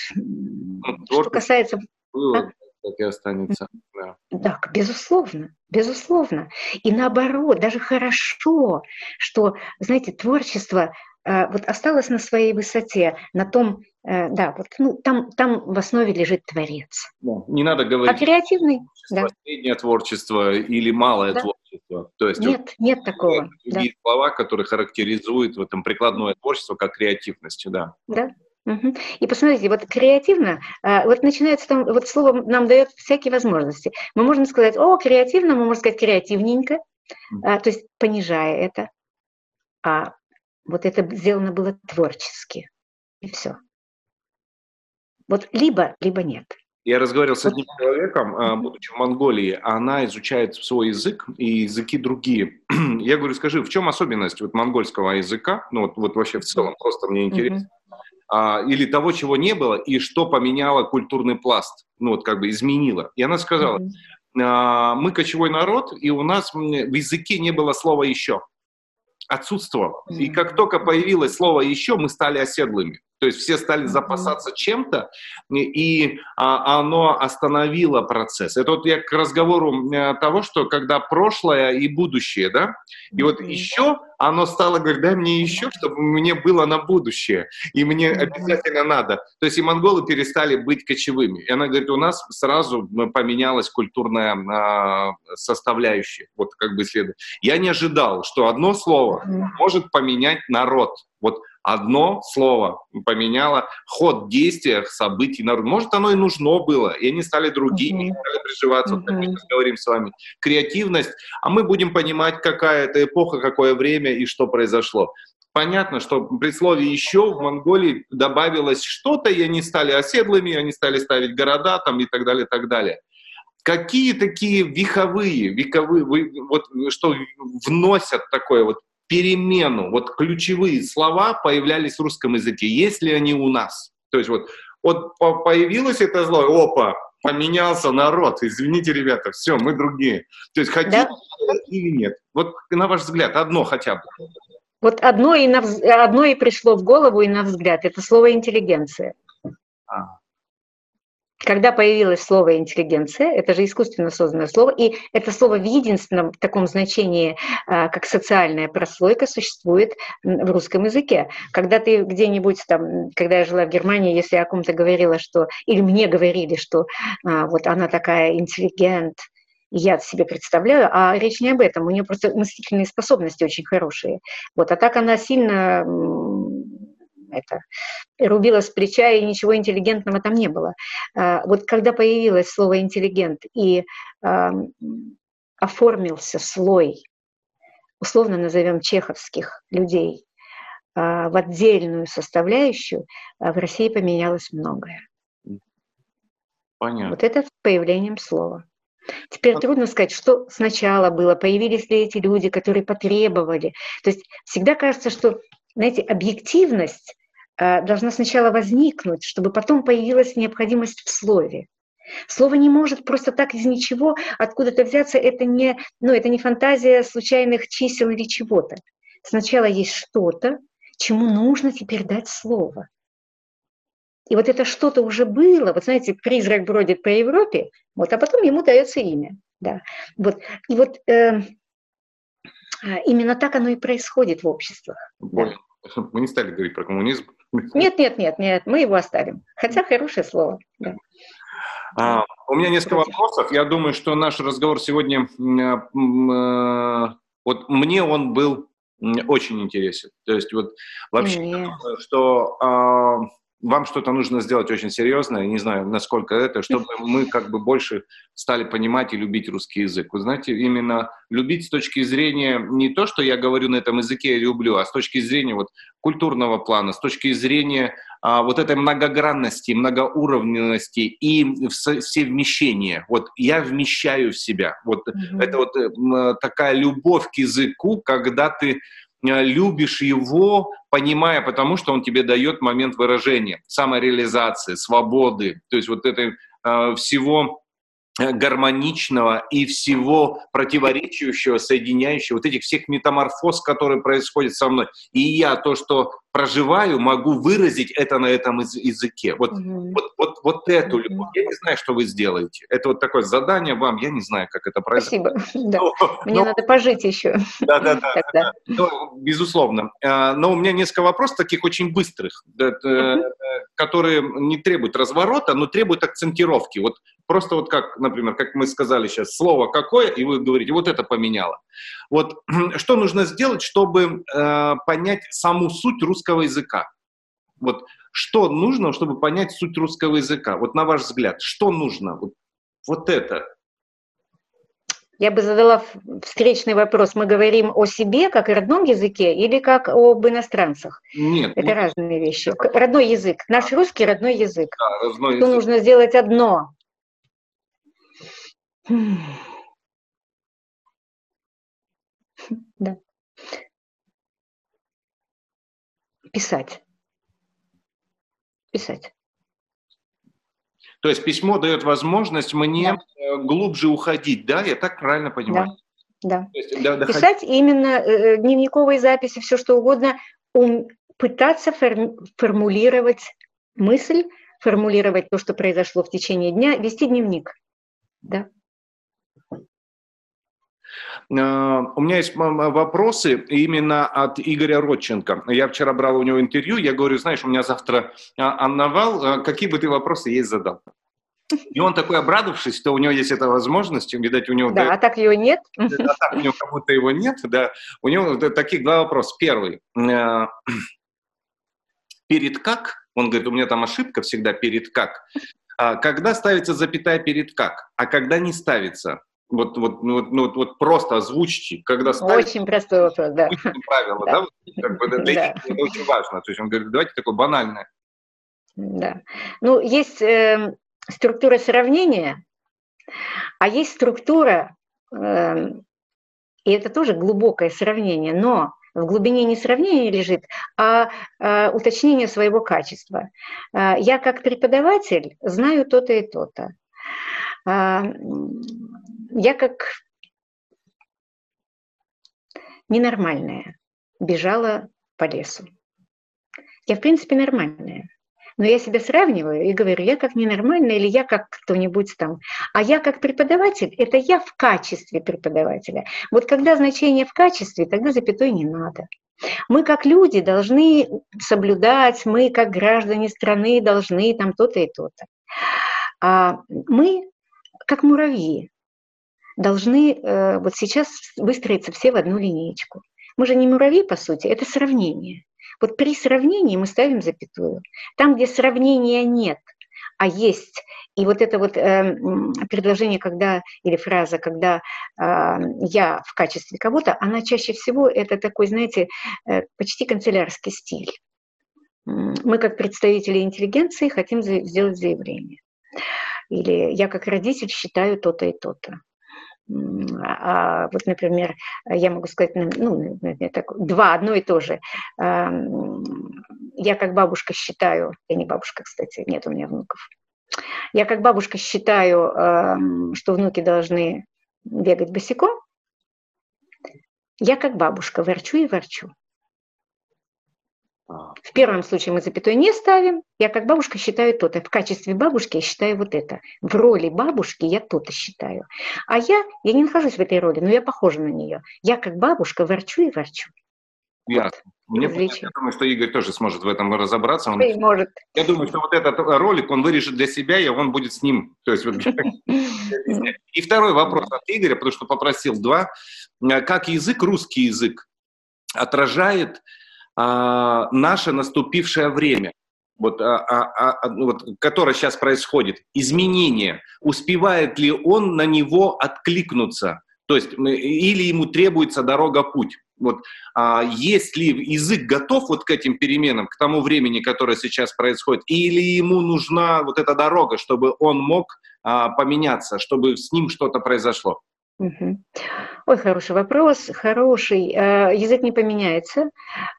что касается... Было так и останется. Да. Так, безусловно, безусловно. И наоборот, даже хорошо, что, знаете, творчество э, вот осталось на своей высоте, на том, э, да, вот ну, там, там в основе лежит творец. Да, не надо говорить. А креативный, да. Среднее творчество или малое да. творчество. То есть нет, вот, нет такого. Другие да. слова, которые характеризуют в этом прикладное творчество как креативность, да. Да, и посмотрите, вот креативно, а, вот начинается там, вот слово нам дает всякие возможности. Мы можем сказать, о, креативно, мы можем сказать креативненько, а, то есть понижая это. А вот это сделано было творчески, и все. Вот либо, либо нет. Я разговаривал с одним человеком, а, будучи в Монголии, она изучает свой язык и языки другие. Я говорю, скажи, в чем особенность вот монгольского языка, ну вот, вот вообще в целом, просто мне интересно. А, или того, чего не было, и что поменяло культурный пласт, ну вот как бы изменило. И она сказала, mm-hmm. а, мы кочевой народ, и у нас в языке не было слова «еще». Отсутствовало. Mm-hmm. И как только появилось слово «еще», мы стали оседлыми. То есть все стали запасаться чем-то, и а, оно остановило процесс. Это вот я к разговору э, того, что когда прошлое и будущее, да, и вот еще оно стало говорить, дай мне еще, чтобы мне было на будущее, и мне обязательно надо. То есть и монголы перестали быть кочевыми. И она говорит, у нас сразу поменялась культурная а, составляющая, вот как бы следует. Я не ожидал, что одно слово может поменять народ. Вот одно слово поменяло ход действия, событий народа. Может, оно и нужно было, и они стали другими, mm-hmm. стали приживаться, mm-hmm. вот, как мы говорим с вами, креативность, а мы будем понимать, какая это эпоха, какое время и что произошло. Понятно, что при слове «еще» в Монголии добавилось что-то, и они стали оседлыми, они стали ставить города там и так далее, и так далее. Какие такие вековые, вековые, вот что вносят такое вот перемену, вот ключевые слова появлялись в русском языке, есть ли они у нас? То есть вот, вот появилось это зло, опа, поменялся народ, извините, ребята, все, мы другие. То есть хотим да? или нет? Вот на ваш взгляд, одно хотя бы. Вот одно и, на, одно и пришло в голову и на взгляд, это слово интеллигенция. А. Когда появилось слово интеллигенция, это же искусственно созданное слово, и это слово в единственном таком значении, а, как социальная прослойка, существует в русском языке. Когда ты где-нибудь там, когда я жила в Германии, если я о ком-то говорила, что, или мне говорили, что а, вот она такая интеллигент, я себе представляю, а речь не об этом, у нее просто мыслительные способности очень хорошие. Вот, а так она сильно это рубила с плеча, и ничего интеллигентного там не было. А, вот когда появилось слово «интеллигент» и оформился слой, условно назовем чеховских людей, а, в отдельную составляющую, а, в России поменялось многое. Понятно. Вот это с появлением слова. Теперь трудно сказать, что сначала было, появились ли эти люди, которые потребовали. То есть всегда кажется, что, знаете, объективность должна сначала возникнуть, чтобы потом появилась необходимость в слове. Слово не может просто так из ничего откуда-то взяться. Это не, ну, это не фантазия случайных чисел или чего-то. Сначала есть что-то, чему нужно теперь дать слово. И вот это что-то уже было, вот знаете, призрак бродит по Европе, вот, а потом ему дается имя. Да. Вот. И вот э, именно так оно и происходит в обществах. Да. Мы не стали говорить про коммунизм. Нет, нет, нет, нет, мы его оставим. Хотя хорошее слово. Да. А, у меня несколько Против. вопросов. Я думаю, что наш разговор сегодня, э, вот мне он был очень интересен. То есть вот вообще, Нет. что а, вам что-то нужно сделать очень серьезное, не знаю, насколько это, чтобы мы как бы больше стали понимать и любить русский язык. Вы знаете, именно любить с точки зрения не то, что я говорю на этом языке и люблю, а с точки зрения вот культурного плана, с точки зрения а, вот этой многогранности, многоуровневости и совмещения. Вот я вмещаю в себя. Вот mm-hmm. это вот э, такая любовь к языку, когда ты любишь его, понимая, потому что он тебе дает момент выражения, самореализации, свободы, то есть вот это э, всего э, гармоничного и всего противоречивающего, соединяющего, вот этих всех метаморфоз, которые происходят со мной. И я то, что проживаю, могу выразить это на этом языке. Вот, mm-hmm. вот, вот, вот эту любовь. Я не знаю, что вы сделаете. Это вот такое задание вам. Я не знаю, как это произойдет. Спасибо. Да. Мне но, надо пожить еще. Да, да, да. да. Но, безусловно. А, но у меня несколько вопросов таких очень быстрых, mm-hmm. которые не требуют разворота, но требуют акцентировки. Вот просто вот как, например, как мы сказали сейчас, слово какое, и вы говорите, вот это поменяло. Вот что нужно сделать, чтобы э, понять саму суть русского языка? Вот что нужно, чтобы понять суть русского языка? Вот на ваш взгляд, что нужно? Вот, вот это. Я бы задала встречный вопрос. Мы говорим о себе как о родном языке или как об иностранцах? Нет. Это нет. разные вещи. Родной язык. Наш русский родной язык. Да, родной что язык. нужно сделать одно? Да. Писать. писать. То есть письмо дает возможность мне да. Э, глубже уходить, да? Я так правильно понимаю? Да. да. Есть, да доходить... Писать именно э, дневниковые записи, все что угодно, ум, пытаться фор- формулировать мысль, формулировать то, что произошло в течение дня, вести дневник. Да. Э, у меня есть вопросы именно от Игоря Родченко. Я вчера брал у него интервью, я говорю, знаешь, у меня завтра а, аннавал, э, какие бы ты вопросы есть задал? И он такой обрадовавшись, что у него есть эта возможность, видать, у него... Да, да а так ее нет. А так у него как будто его нет, да. У него таких два вопроса. Первый. Э, перед как? Он говорит, у меня там ошибка всегда перед как. А когда ставится запятая перед как, а когда не ставится? Вот, вот, ну, вот, ну, вот просто озвучьте, когда ставите... Очень простой вопрос, да. Правило, да? да? Вот, как бы, для да. это очень важно. То есть он говорит, давайте такое банальное. Да. Ну, есть э, структура сравнения, а есть структура, э, и это тоже глубокое сравнение, но в глубине не сравнение лежит, а, а уточнение своего качества. А, я как преподаватель знаю то-то и то-то. А, я как ненормальная бежала по лесу. Я, в принципе, нормальная. Но я себя сравниваю и говорю, я как ненормальная или я как кто-нибудь там. А я как преподаватель, это я в качестве преподавателя. Вот когда значение в качестве, тогда запятой не надо. Мы как люди должны соблюдать, мы как граждане страны должны там то-то и то-то. А мы как муравьи должны э, вот сейчас выстроиться все в одну линеечку. Мы же не муравьи, по сути, это сравнение. Вот при сравнении мы ставим запятую. Там, где сравнения нет, а есть. И вот это вот э, предложение, когда, или фраза, когда э, я в качестве кого-то, она чаще всего это такой, знаете, э, почти канцелярский стиль. Мы, как представители интеллигенции, хотим сделать заявление. Или я, как родитель, считаю то-то и то-то. А, вот, например, я могу сказать, ну, так, два, одно и то же. Я как бабушка считаю, я не бабушка, кстати, нет у меня внуков. Я как бабушка считаю, что внуки должны бегать босиком. Я как бабушка ворчу и ворчу. В первом случае мы запятой не ставим. Я как бабушка считаю то-то. В качестве бабушки я считаю вот это. В роли бабушки я то-то считаю. А я, я не нахожусь в этой роли, но я похожа на нее. Я как бабушка ворчу и ворчу. Ясно. Вот, Мне понятно, я думаю, что Игорь тоже сможет в этом разобраться. Он, и может. Я думаю, что вот этот ролик он вырежет для себя, и он будет с ним. То есть, вот, и второй вопрос от Игоря, потому что попросил два. Как язык, русский язык, отражает а, наше наступившее время, вот, а, а, а, ну вот, которое сейчас происходит, изменение, успевает ли он на него откликнуться? То есть, или ему требуется дорога-путь? Вот, а, есть ли язык готов вот к этим переменам, к тому времени, которое сейчас происходит, или ему нужна вот эта дорога, чтобы он мог а, поменяться, чтобы с ним что-то произошло? Угу. Ой, хороший вопрос, хороший. Э, язык не поменяется,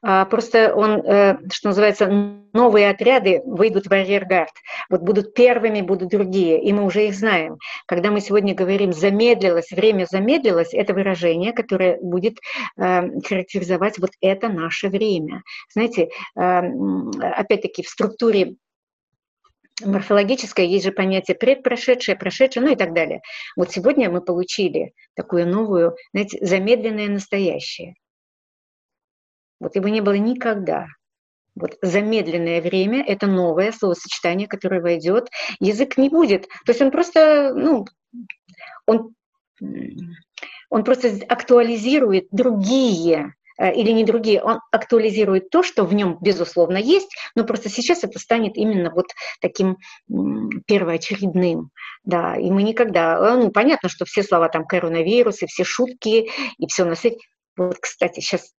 а, просто он, э, что называется, новые отряды выйдут в арьергард. Вот будут первыми, будут другие, и мы уже их знаем. Когда мы сегодня говорим «замедлилось», «время замедлилось», это выражение, которое будет э, характеризовать вот это наше время. Знаете, опять-таки в структуре морфологическое, есть же понятие предпрошедшее, прошедшее, ну и так далее. Вот сегодня мы получили такую новую, знаете, замедленное настоящее. Вот его не было никогда. Вот замедленное время – это новое словосочетание, которое войдет. Язык не будет. То есть он просто, ну, он, он просто актуализирует другие или не другие, он актуализирует то, что в нем, безусловно, есть, но просто сейчас это станет именно вот таким первоочередным. Да, и мы никогда, э, ну, понятно, что все слова там коронавирус, и все шутки, и все на свете. Вот, кстати, сейчас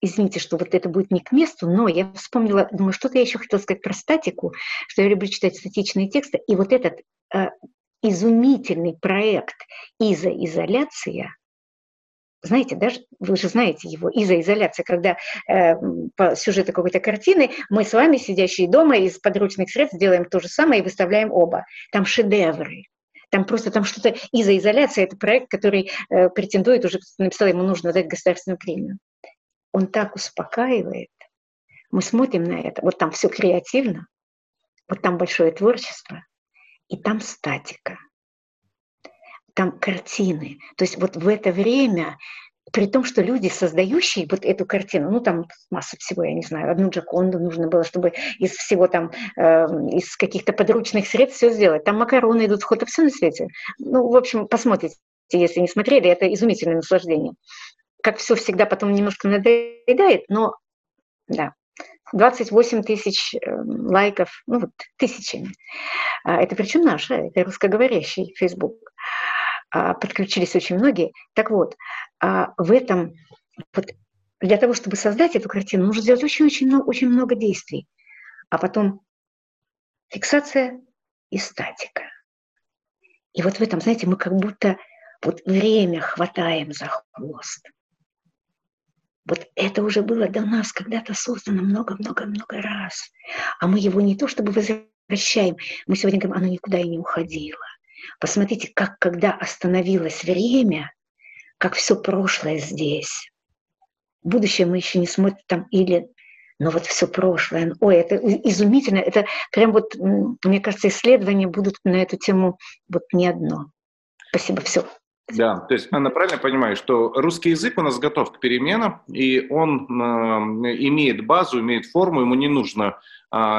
извините, что вот это будет не к месту, но я вспомнила, думаю, что-то я еще хотела сказать про статику, что я люблю читать статичные тексты, и вот этот э, изумительный проект «Изоизоляция», знаете, даже вы же знаете его, изоизоляция, когда э, по сюжету какой-то картины мы с вами, сидящие дома, из подручных средств делаем то же самое и выставляем оба. Там шедевры. Там просто там что-то изоизоляция, это проект, который э, претендует, уже написал, ему нужно дать государственную премию. Он так успокаивает. Мы смотрим на это. Вот там все креативно, вот там большое творчество, и там статика там картины. То есть вот в это время при том, что люди, создающие вот эту картину, ну там масса всего, я не знаю, одну Джаконду нужно было, чтобы из всего там, э, из каких-то подручных средств все сделать. Там макароны идут ход, все на свете. Ну, в общем, посмотрите, если не смотрели, это изумительное наслаждение. Как все всегда потом немножко надоедает, но да, 28 тысяч э, лайков, ну вот тысячами. А это причем наша, это русскоговорящий Facebook. А, подключились очень многие. Так вот, а, в этом, вот, для того, чтобы создать эту картину, нужно сделать очень-очень очень много действий. А потом фиксация и статика. И вот в этом, знаете, мы как будто вот время хватаем за хвост. Вот это уже было до нас когда-то создано много-много-много раз. А мы его не то чтобы возвращаем, мы сегодня говорим, оно никуда и не уходило. Посмотрите, как когда остановилось время, как все прошлое здесь. Будущее мы еще не смотрим там или но вот все прошлое. Ой, это изумительно. Это прям вот, мне кажется, исследования будут на эту тему вот не одно. Спасибо, все. Да, то есть она правильно понимает, что русский язык у нас готов к переменам, и он э, имеет базу, имеет форму, ему не нужно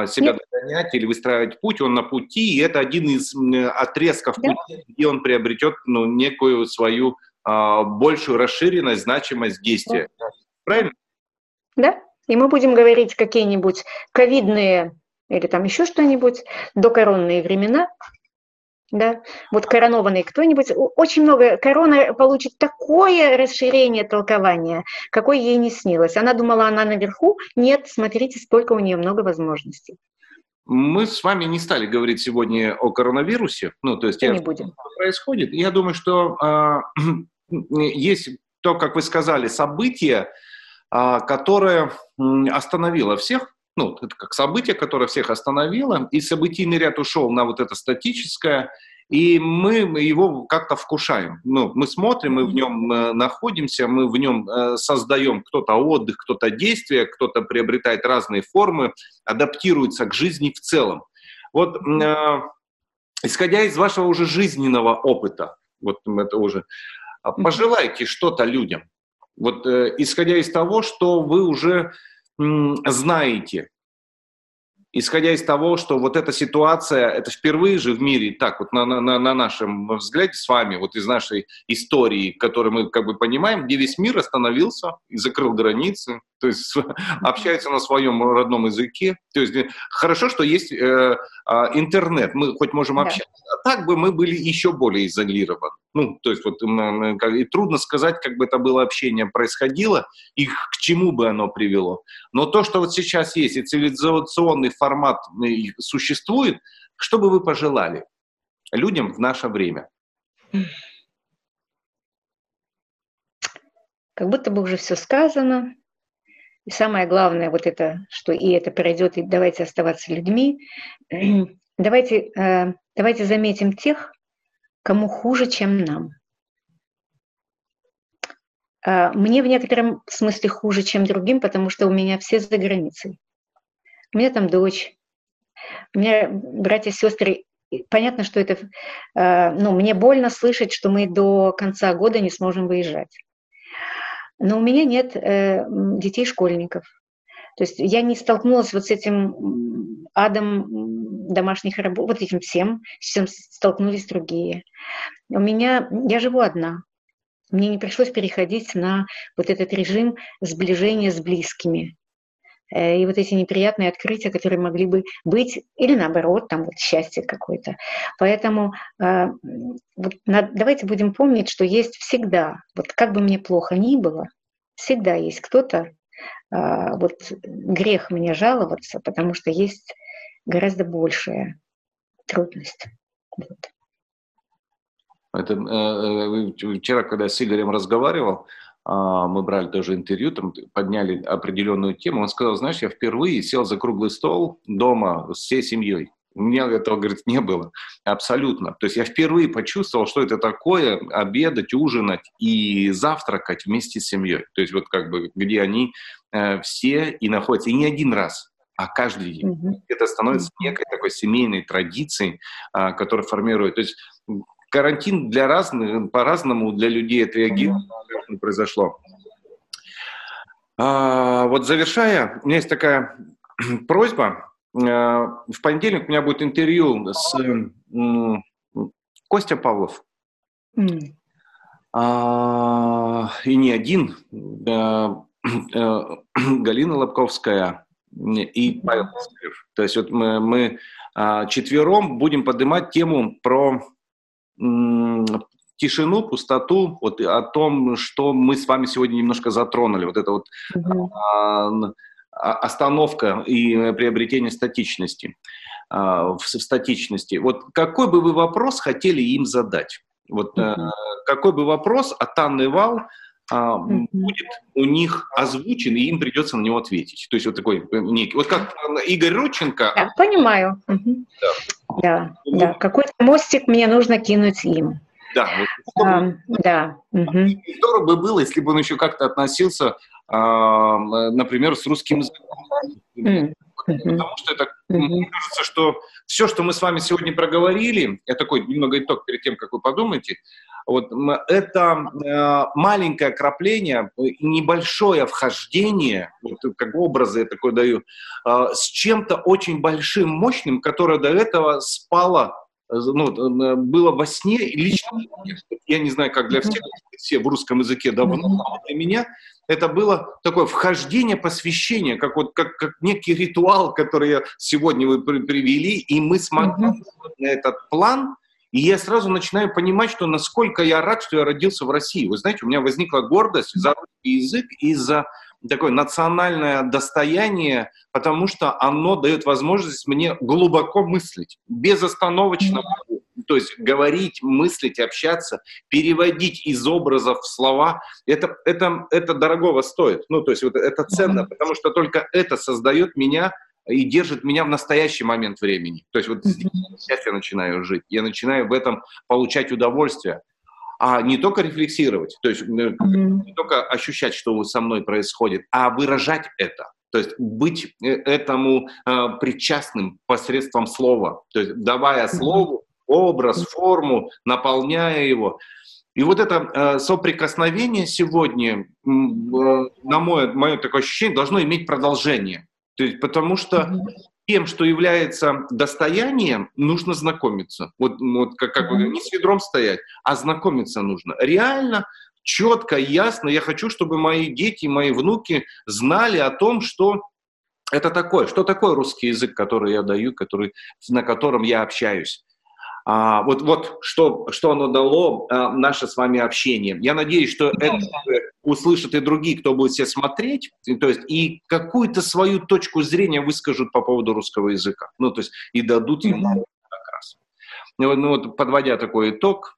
себя Нет. догонять или выстраивать путь, он на пути, и это один из отрезков да. пути, где он приобретет ну, некую свою э, большую расширенность, значимость действия. Да. Правильно? Да, и мы будем говорить какие-нибудь ковидные или там еще что-нибудь, докоронные времена, да, вот коронованный кто-нибудь, очень много, корона получит такое расширение толкования, какое ей не снилось. Она думала, она наверху, нет, смотрите, сколько у нее много возможностей. Мы с вами не стали говорить сегодня о коронавирусе, ну, то есть я, не будем. происходит. Я думаю, что э, есть то, как вы сказали, событие, э, которое остановило всех, ну, это как событие, которое всех остановило, и событийный ряд ушел на вот это статическое, и мы его как-то вкушаем. Ну, мы смотрим, мы в нем э, находимся, мы в нем э, создаем кто-то отдых, кто-то действие, кто-то приобретает разные формы, адаптируется к жизни в целом. Вот э, исходя из вашего уже жизненного опыта, вот это уже, а, пожелайте что-то людям. Вот э, исходя из того, что вы уже знаете, исходя из того, что вот эта ситуация, это впервые же в мире, так вот на, на, на нашем взгляде с вами, вот из нашей истории, которую мы как бы понимаем, где весь мир остановился и закрыл границы, то есть общается на своем родном языке. То есть э, хорошо, что есть э, э, интернет, мы хоть можем общаться. А так бы мы были еще более изолированы. Ну, то есть вот и трудно сказать, как бы это было общение происходило и к чему бы оно привело. Но то, что вот сейчас есть, и цивилизационный формат существует, что бы вы пожелали людям в наше время? Как будто бы уже все сказано. И самое главное, вот это, что и это пройдет, и давайте оставаться людьми. Давайте, э, давайте заметим тех, кому хуже, чем нам. А, мне в некотором смысле хуже, чем другим, потому что у меня все за границей. У меня там дочь, у меня братья, сестры. Понятно, что это, а, ну, мне больно слышать, что мы до конца года не сможем выезжать. Но у меня нет э, детей-школьников. То есть я не столкнулась вот с этим адом домашних работ, вот этим всем, с чем столкнулись другие. У меня, я живу одна. Мне не пришлось переходить на вот этот режим сближения с близкими. Э, и вот эти неприятные открытия, которые могли бы быть, или наоборот, там вот счастье какое-то. Поэтому э, вот, давайте будем помнить, что есть всегда, вот как бы мне плохо ни было, всегда есть кто-то, а, вот грех мне жаловаться, потому что есть гораздо большая трудность. Вот. Это, э, э, вчера, когда с Игорем разговаривал, мы брали тоже интервью, там подняли определенную тему, он сказал, знаешь, я впервые сел за круглый стол дома с всей семьей. У меня этого, говорит, не было. Абсолютно. То есть я впервые почувствовал, что это такое обедать, ужинать и завтракать вместе с семьей. То есть вот как бы, где они э, все и находятся. И не один раз, а каждый день. Mm-hmm. Это становится некой такой семейной традицией, э, которая формирует. То есть карантин для разных, по-разному для людей отреагировал, произошло. А, вот завершая, у меня есть такая просьба. Э, в понедельник у меня будет интервью с Костя Павлов. Mm. А, и не один. Э, э, Галина Лобковская и Павел Пискарев. То есть вот мы, мы а, четвером будем поднимать тему про тишину, пустоту, вот о том, что мы с вами сегодня немножко затронули. Вот это вот mm-hmm. остановка и приобретение статичности, а, в статичности. Вот какой бы вы вопрос хотели им задать? Вот mm-hmm. какой бы вопрос от Анны Вал mm-hmm. будет у них озвучен, и им придется на него ответить. То есть вот такой э, некий, вот как Игорь Рученко. Да, понимаю. Mm-hmm. Да, да, ну, да. Какой-то мостик мне нужно кинуть им. Да, вот, а, да. Угу. Здорово бы было, если бы он еще как-то относился, а, например, с русским языком. Mm. Потому что это, mm-hmm. мне кажется, что все, что мы с вами сегодня проговорили, я такой немного итог перед тем, как вы подумаете, вот, это э, маленькое крапление, небольшое вхождение, вот, как образы я такой даю, э, с чем-то очень большим, мощным, которое до этого спало ну, было во сне, лично я не знаю, как для всех, все в русском языке давно, но для меня это было такое вхождение, посвящение, как вот как, как некий ритуал, который сегодня вы привели, и мы смогли на этот план, и я сразу начинаю понимать, что насколько я рад, что я родился в России. Вы знаете, у меня возникла гордость за русский язык и за такое национальное достояние, потому что оно дает возможность мне глубоко мыслить, безостановочно, mm-hmm. То есть говорить, мыслить, общаться, переводить из образов в слова. Это, это, это дорогого стоит. Ну, то есть вот это ценно, потому что только это создает меня и держит меня в настоящий момент времени. То есть вот сейчас я начинаю жить, я начинаю в этом получать удовольствие а не только рефлексировать, то есть mm-hmm. не только ощущать, что со мной происходит, а выражать это. То есть быть э, этому э, причастным посредством слова, то есть давая слову образ, форму, наполняя его. И вот это э, соприкосновение сегодня, э, на мое, мое такое ощущение, должно иметь продолжение. То есть, потому что тем, что является достоянием, нужно знакомиться. Вот, вот как, как не с ведром стоять, а знакомиться нужно. Реально, четко, ясно. Я хочу, чтобы мои дети, мои внуки знали о том, что это такое, что такое русский язык, который я даю, который, на котором я общаюсь. А, вот, вот что, что оно дало а, наше с вами общение. Я надеюсь, что это услышат и другие, кто будет все смотреть, и, то есть и какую-то свою точку зрения выскажут по поводу русского языка. Ну, то есть и дадут ему mm-hmm. как раз. Ну, ну, вот, подводя такой итог,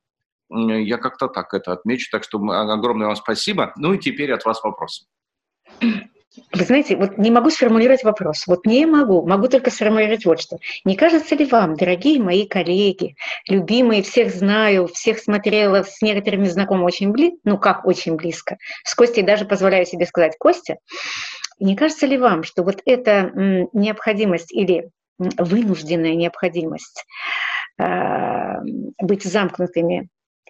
я как-то так это отмечу, так что огромное вам спасибо. Ну и теперь от вас вопрос. Вы знаете, вот не могу сформулировать вопрос. Вот не могу. Могу только сформулировать вот что. Не кажется ли вам, дорогие мои коллеги, любимые, всех знаю, всех смотрела, с некоторыми знакомы очень близко, ну как очень близко, с Костей даже позволяю себе сказать, Костя, не кажется ли вам, что вот эта необходимость или вынужденная необходимость э, быть замкнутыми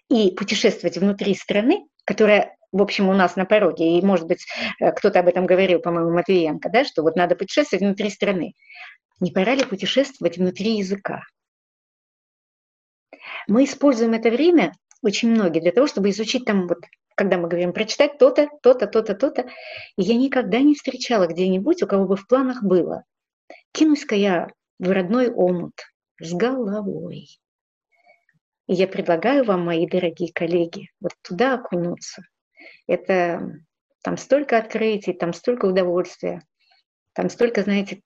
и путешествовать внутри страны, которая в общем, у нас на пороге, и, может быть, э, кто-то об этом говорил, по-моему, Матвиенко, да, что вот надо путешествовать внутри страны. Не пора ли путешествовать внутри языка? Мы используем это время, очень многие, для того, чтобы изучить там, вот, когда мы говорим, прочитать то-то, то-то, то-то, то-то. И я никогда не встречала где-нибудь, у кого бы в планах было. Кинусь-ка я в родной омут с головой. И я предлагаю вам, мои дорогие коллеги, вот туда окунуться – это там столько открытий, там столько удовольствия, там столько, знаете,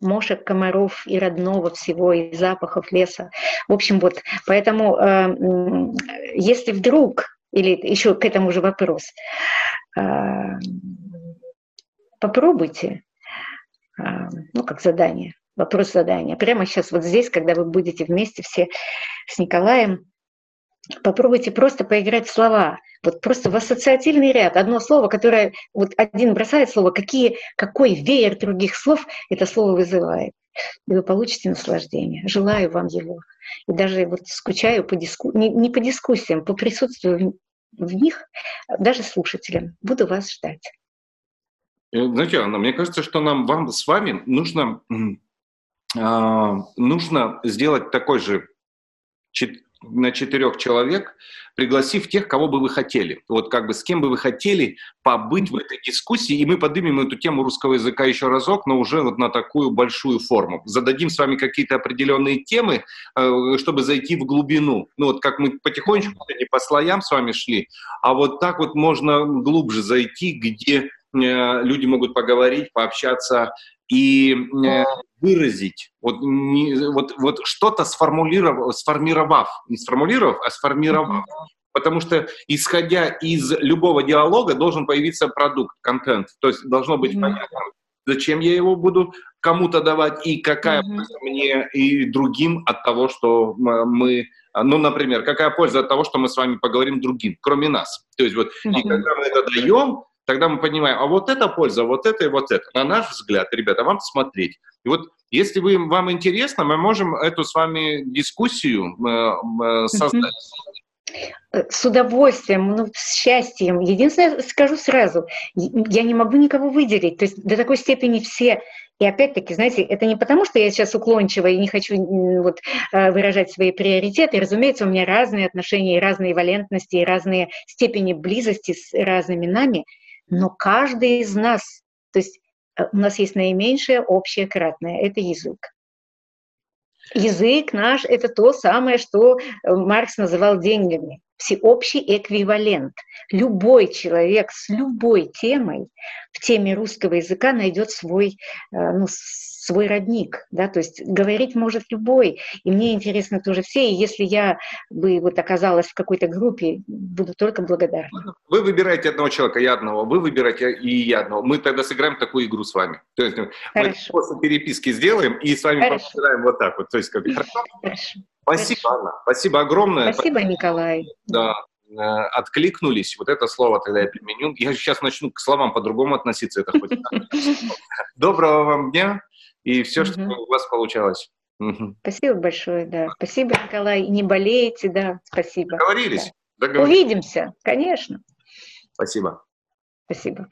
мошек, комаров и родного всего, и запахов леса. В общем, вот, поэтому э, если вдруг или еще к этому же вопрос. А, попробуйте, а, ну, как задание, вопрос задания. Прямо сейчас вот здесь, когда вы будете вместе все с Николаем, попробуйте просто поиграть в слова. Вот просто в ассоциативный ряд. Одно слово, которое вот один бросает слово, какие, какой веер других слов это слово вызывает. И вы получите наслаждение. Желаю вам его. И даже вот скучаю по диску... не, не по дискуссиям, по присутствию в, них, даже слушателям. Буду вас ждать. Э, знаете, Анна, мне кажется, что нам, вам с вами нужно, э, нужно сделать такой же на четырех человек, пригласив тех, кого бы вы хотели. Вот как бы с кем бы вы хотели побыть в этой дискуссии, и мы поднимем эту тему русского языка еще разок, но уже вот на такую большую форму. Зададим с вами какие-то определенные темы, э, чтобы зайти в глубину. Ну вот как мы потихонечку не по слоям с вами шли, а вот так вот можно глубже зайти, где э, люди могут поговорить, пообщаться и э, выразить, вот, не, вот, вот что-то сформулировав, сформировав, не сформулировав, а сформировав. Потому что, исходя из любого диалога, должен появиться продукт, контент. То есть должно быть mm-hmm. понятно, зачем я его буду кому-то давать и какая mm-hmm. польза мне и другим от того, что мы, ну, например, какая польза от того, что мы с вами поговорим другим, кроме нас. То есть вот, mm-hmm. и когда мы это даем, тогда мы понимаем, а вот это польза, вот это и вот это. На наш взгляд, ребята, вам смотреть. И вот если вы, вам интересно, мы можем эту с вами дискуссию э, э, создать. С удовольствием, ну, с счастьем. Единственное, скажу сразу, я не могу никого выделить. То есть до такой степени все и опять-таки, знаете, это не потому, что я сейчас уклончива и не хочу вот, э, выражать свои приоритеты. Разумеется, у меня разные отношения, и разные валентности, и разные степени близости с разными нами – но каждый из нас, то есть э, у нас есть наименьшее общее кратное, это язык. Язык наш – это то самое, что э, Маркс называл деньгами, всеобщий эквивалент. Любой человек с любой темой в теме русского языка найдет свой, э, ну, свой родник, да, то есть говорить может любой, и мне интересно тоже все, и если я бы вот оказалась в какой-то группе, буду только благодарна. Вы выбираете одного человека, я одного, вы выбираете и я одного. Мы тогда сыграем такую игру с вами. То есть Хорошо. мы после переписки сделаем и с вами Хорошо. вот так вот. То есть, как... Хорошо. Спасибо, Хорошо. Анна. Спасибо огромное. Спасибо, Николай. Да, э, откликнулись. Вот это слово тогда я применю. Я сейчас начну к словам по-другому относиться. Это хоть Доброго вам дня и все, что у вас получалось. Спасибо большое, да. Спасибо, Николай. Не болейте, да. Спасибо. Договорились. Да. Договорились. Увидимся, конечно. Спасибо. Спасибо.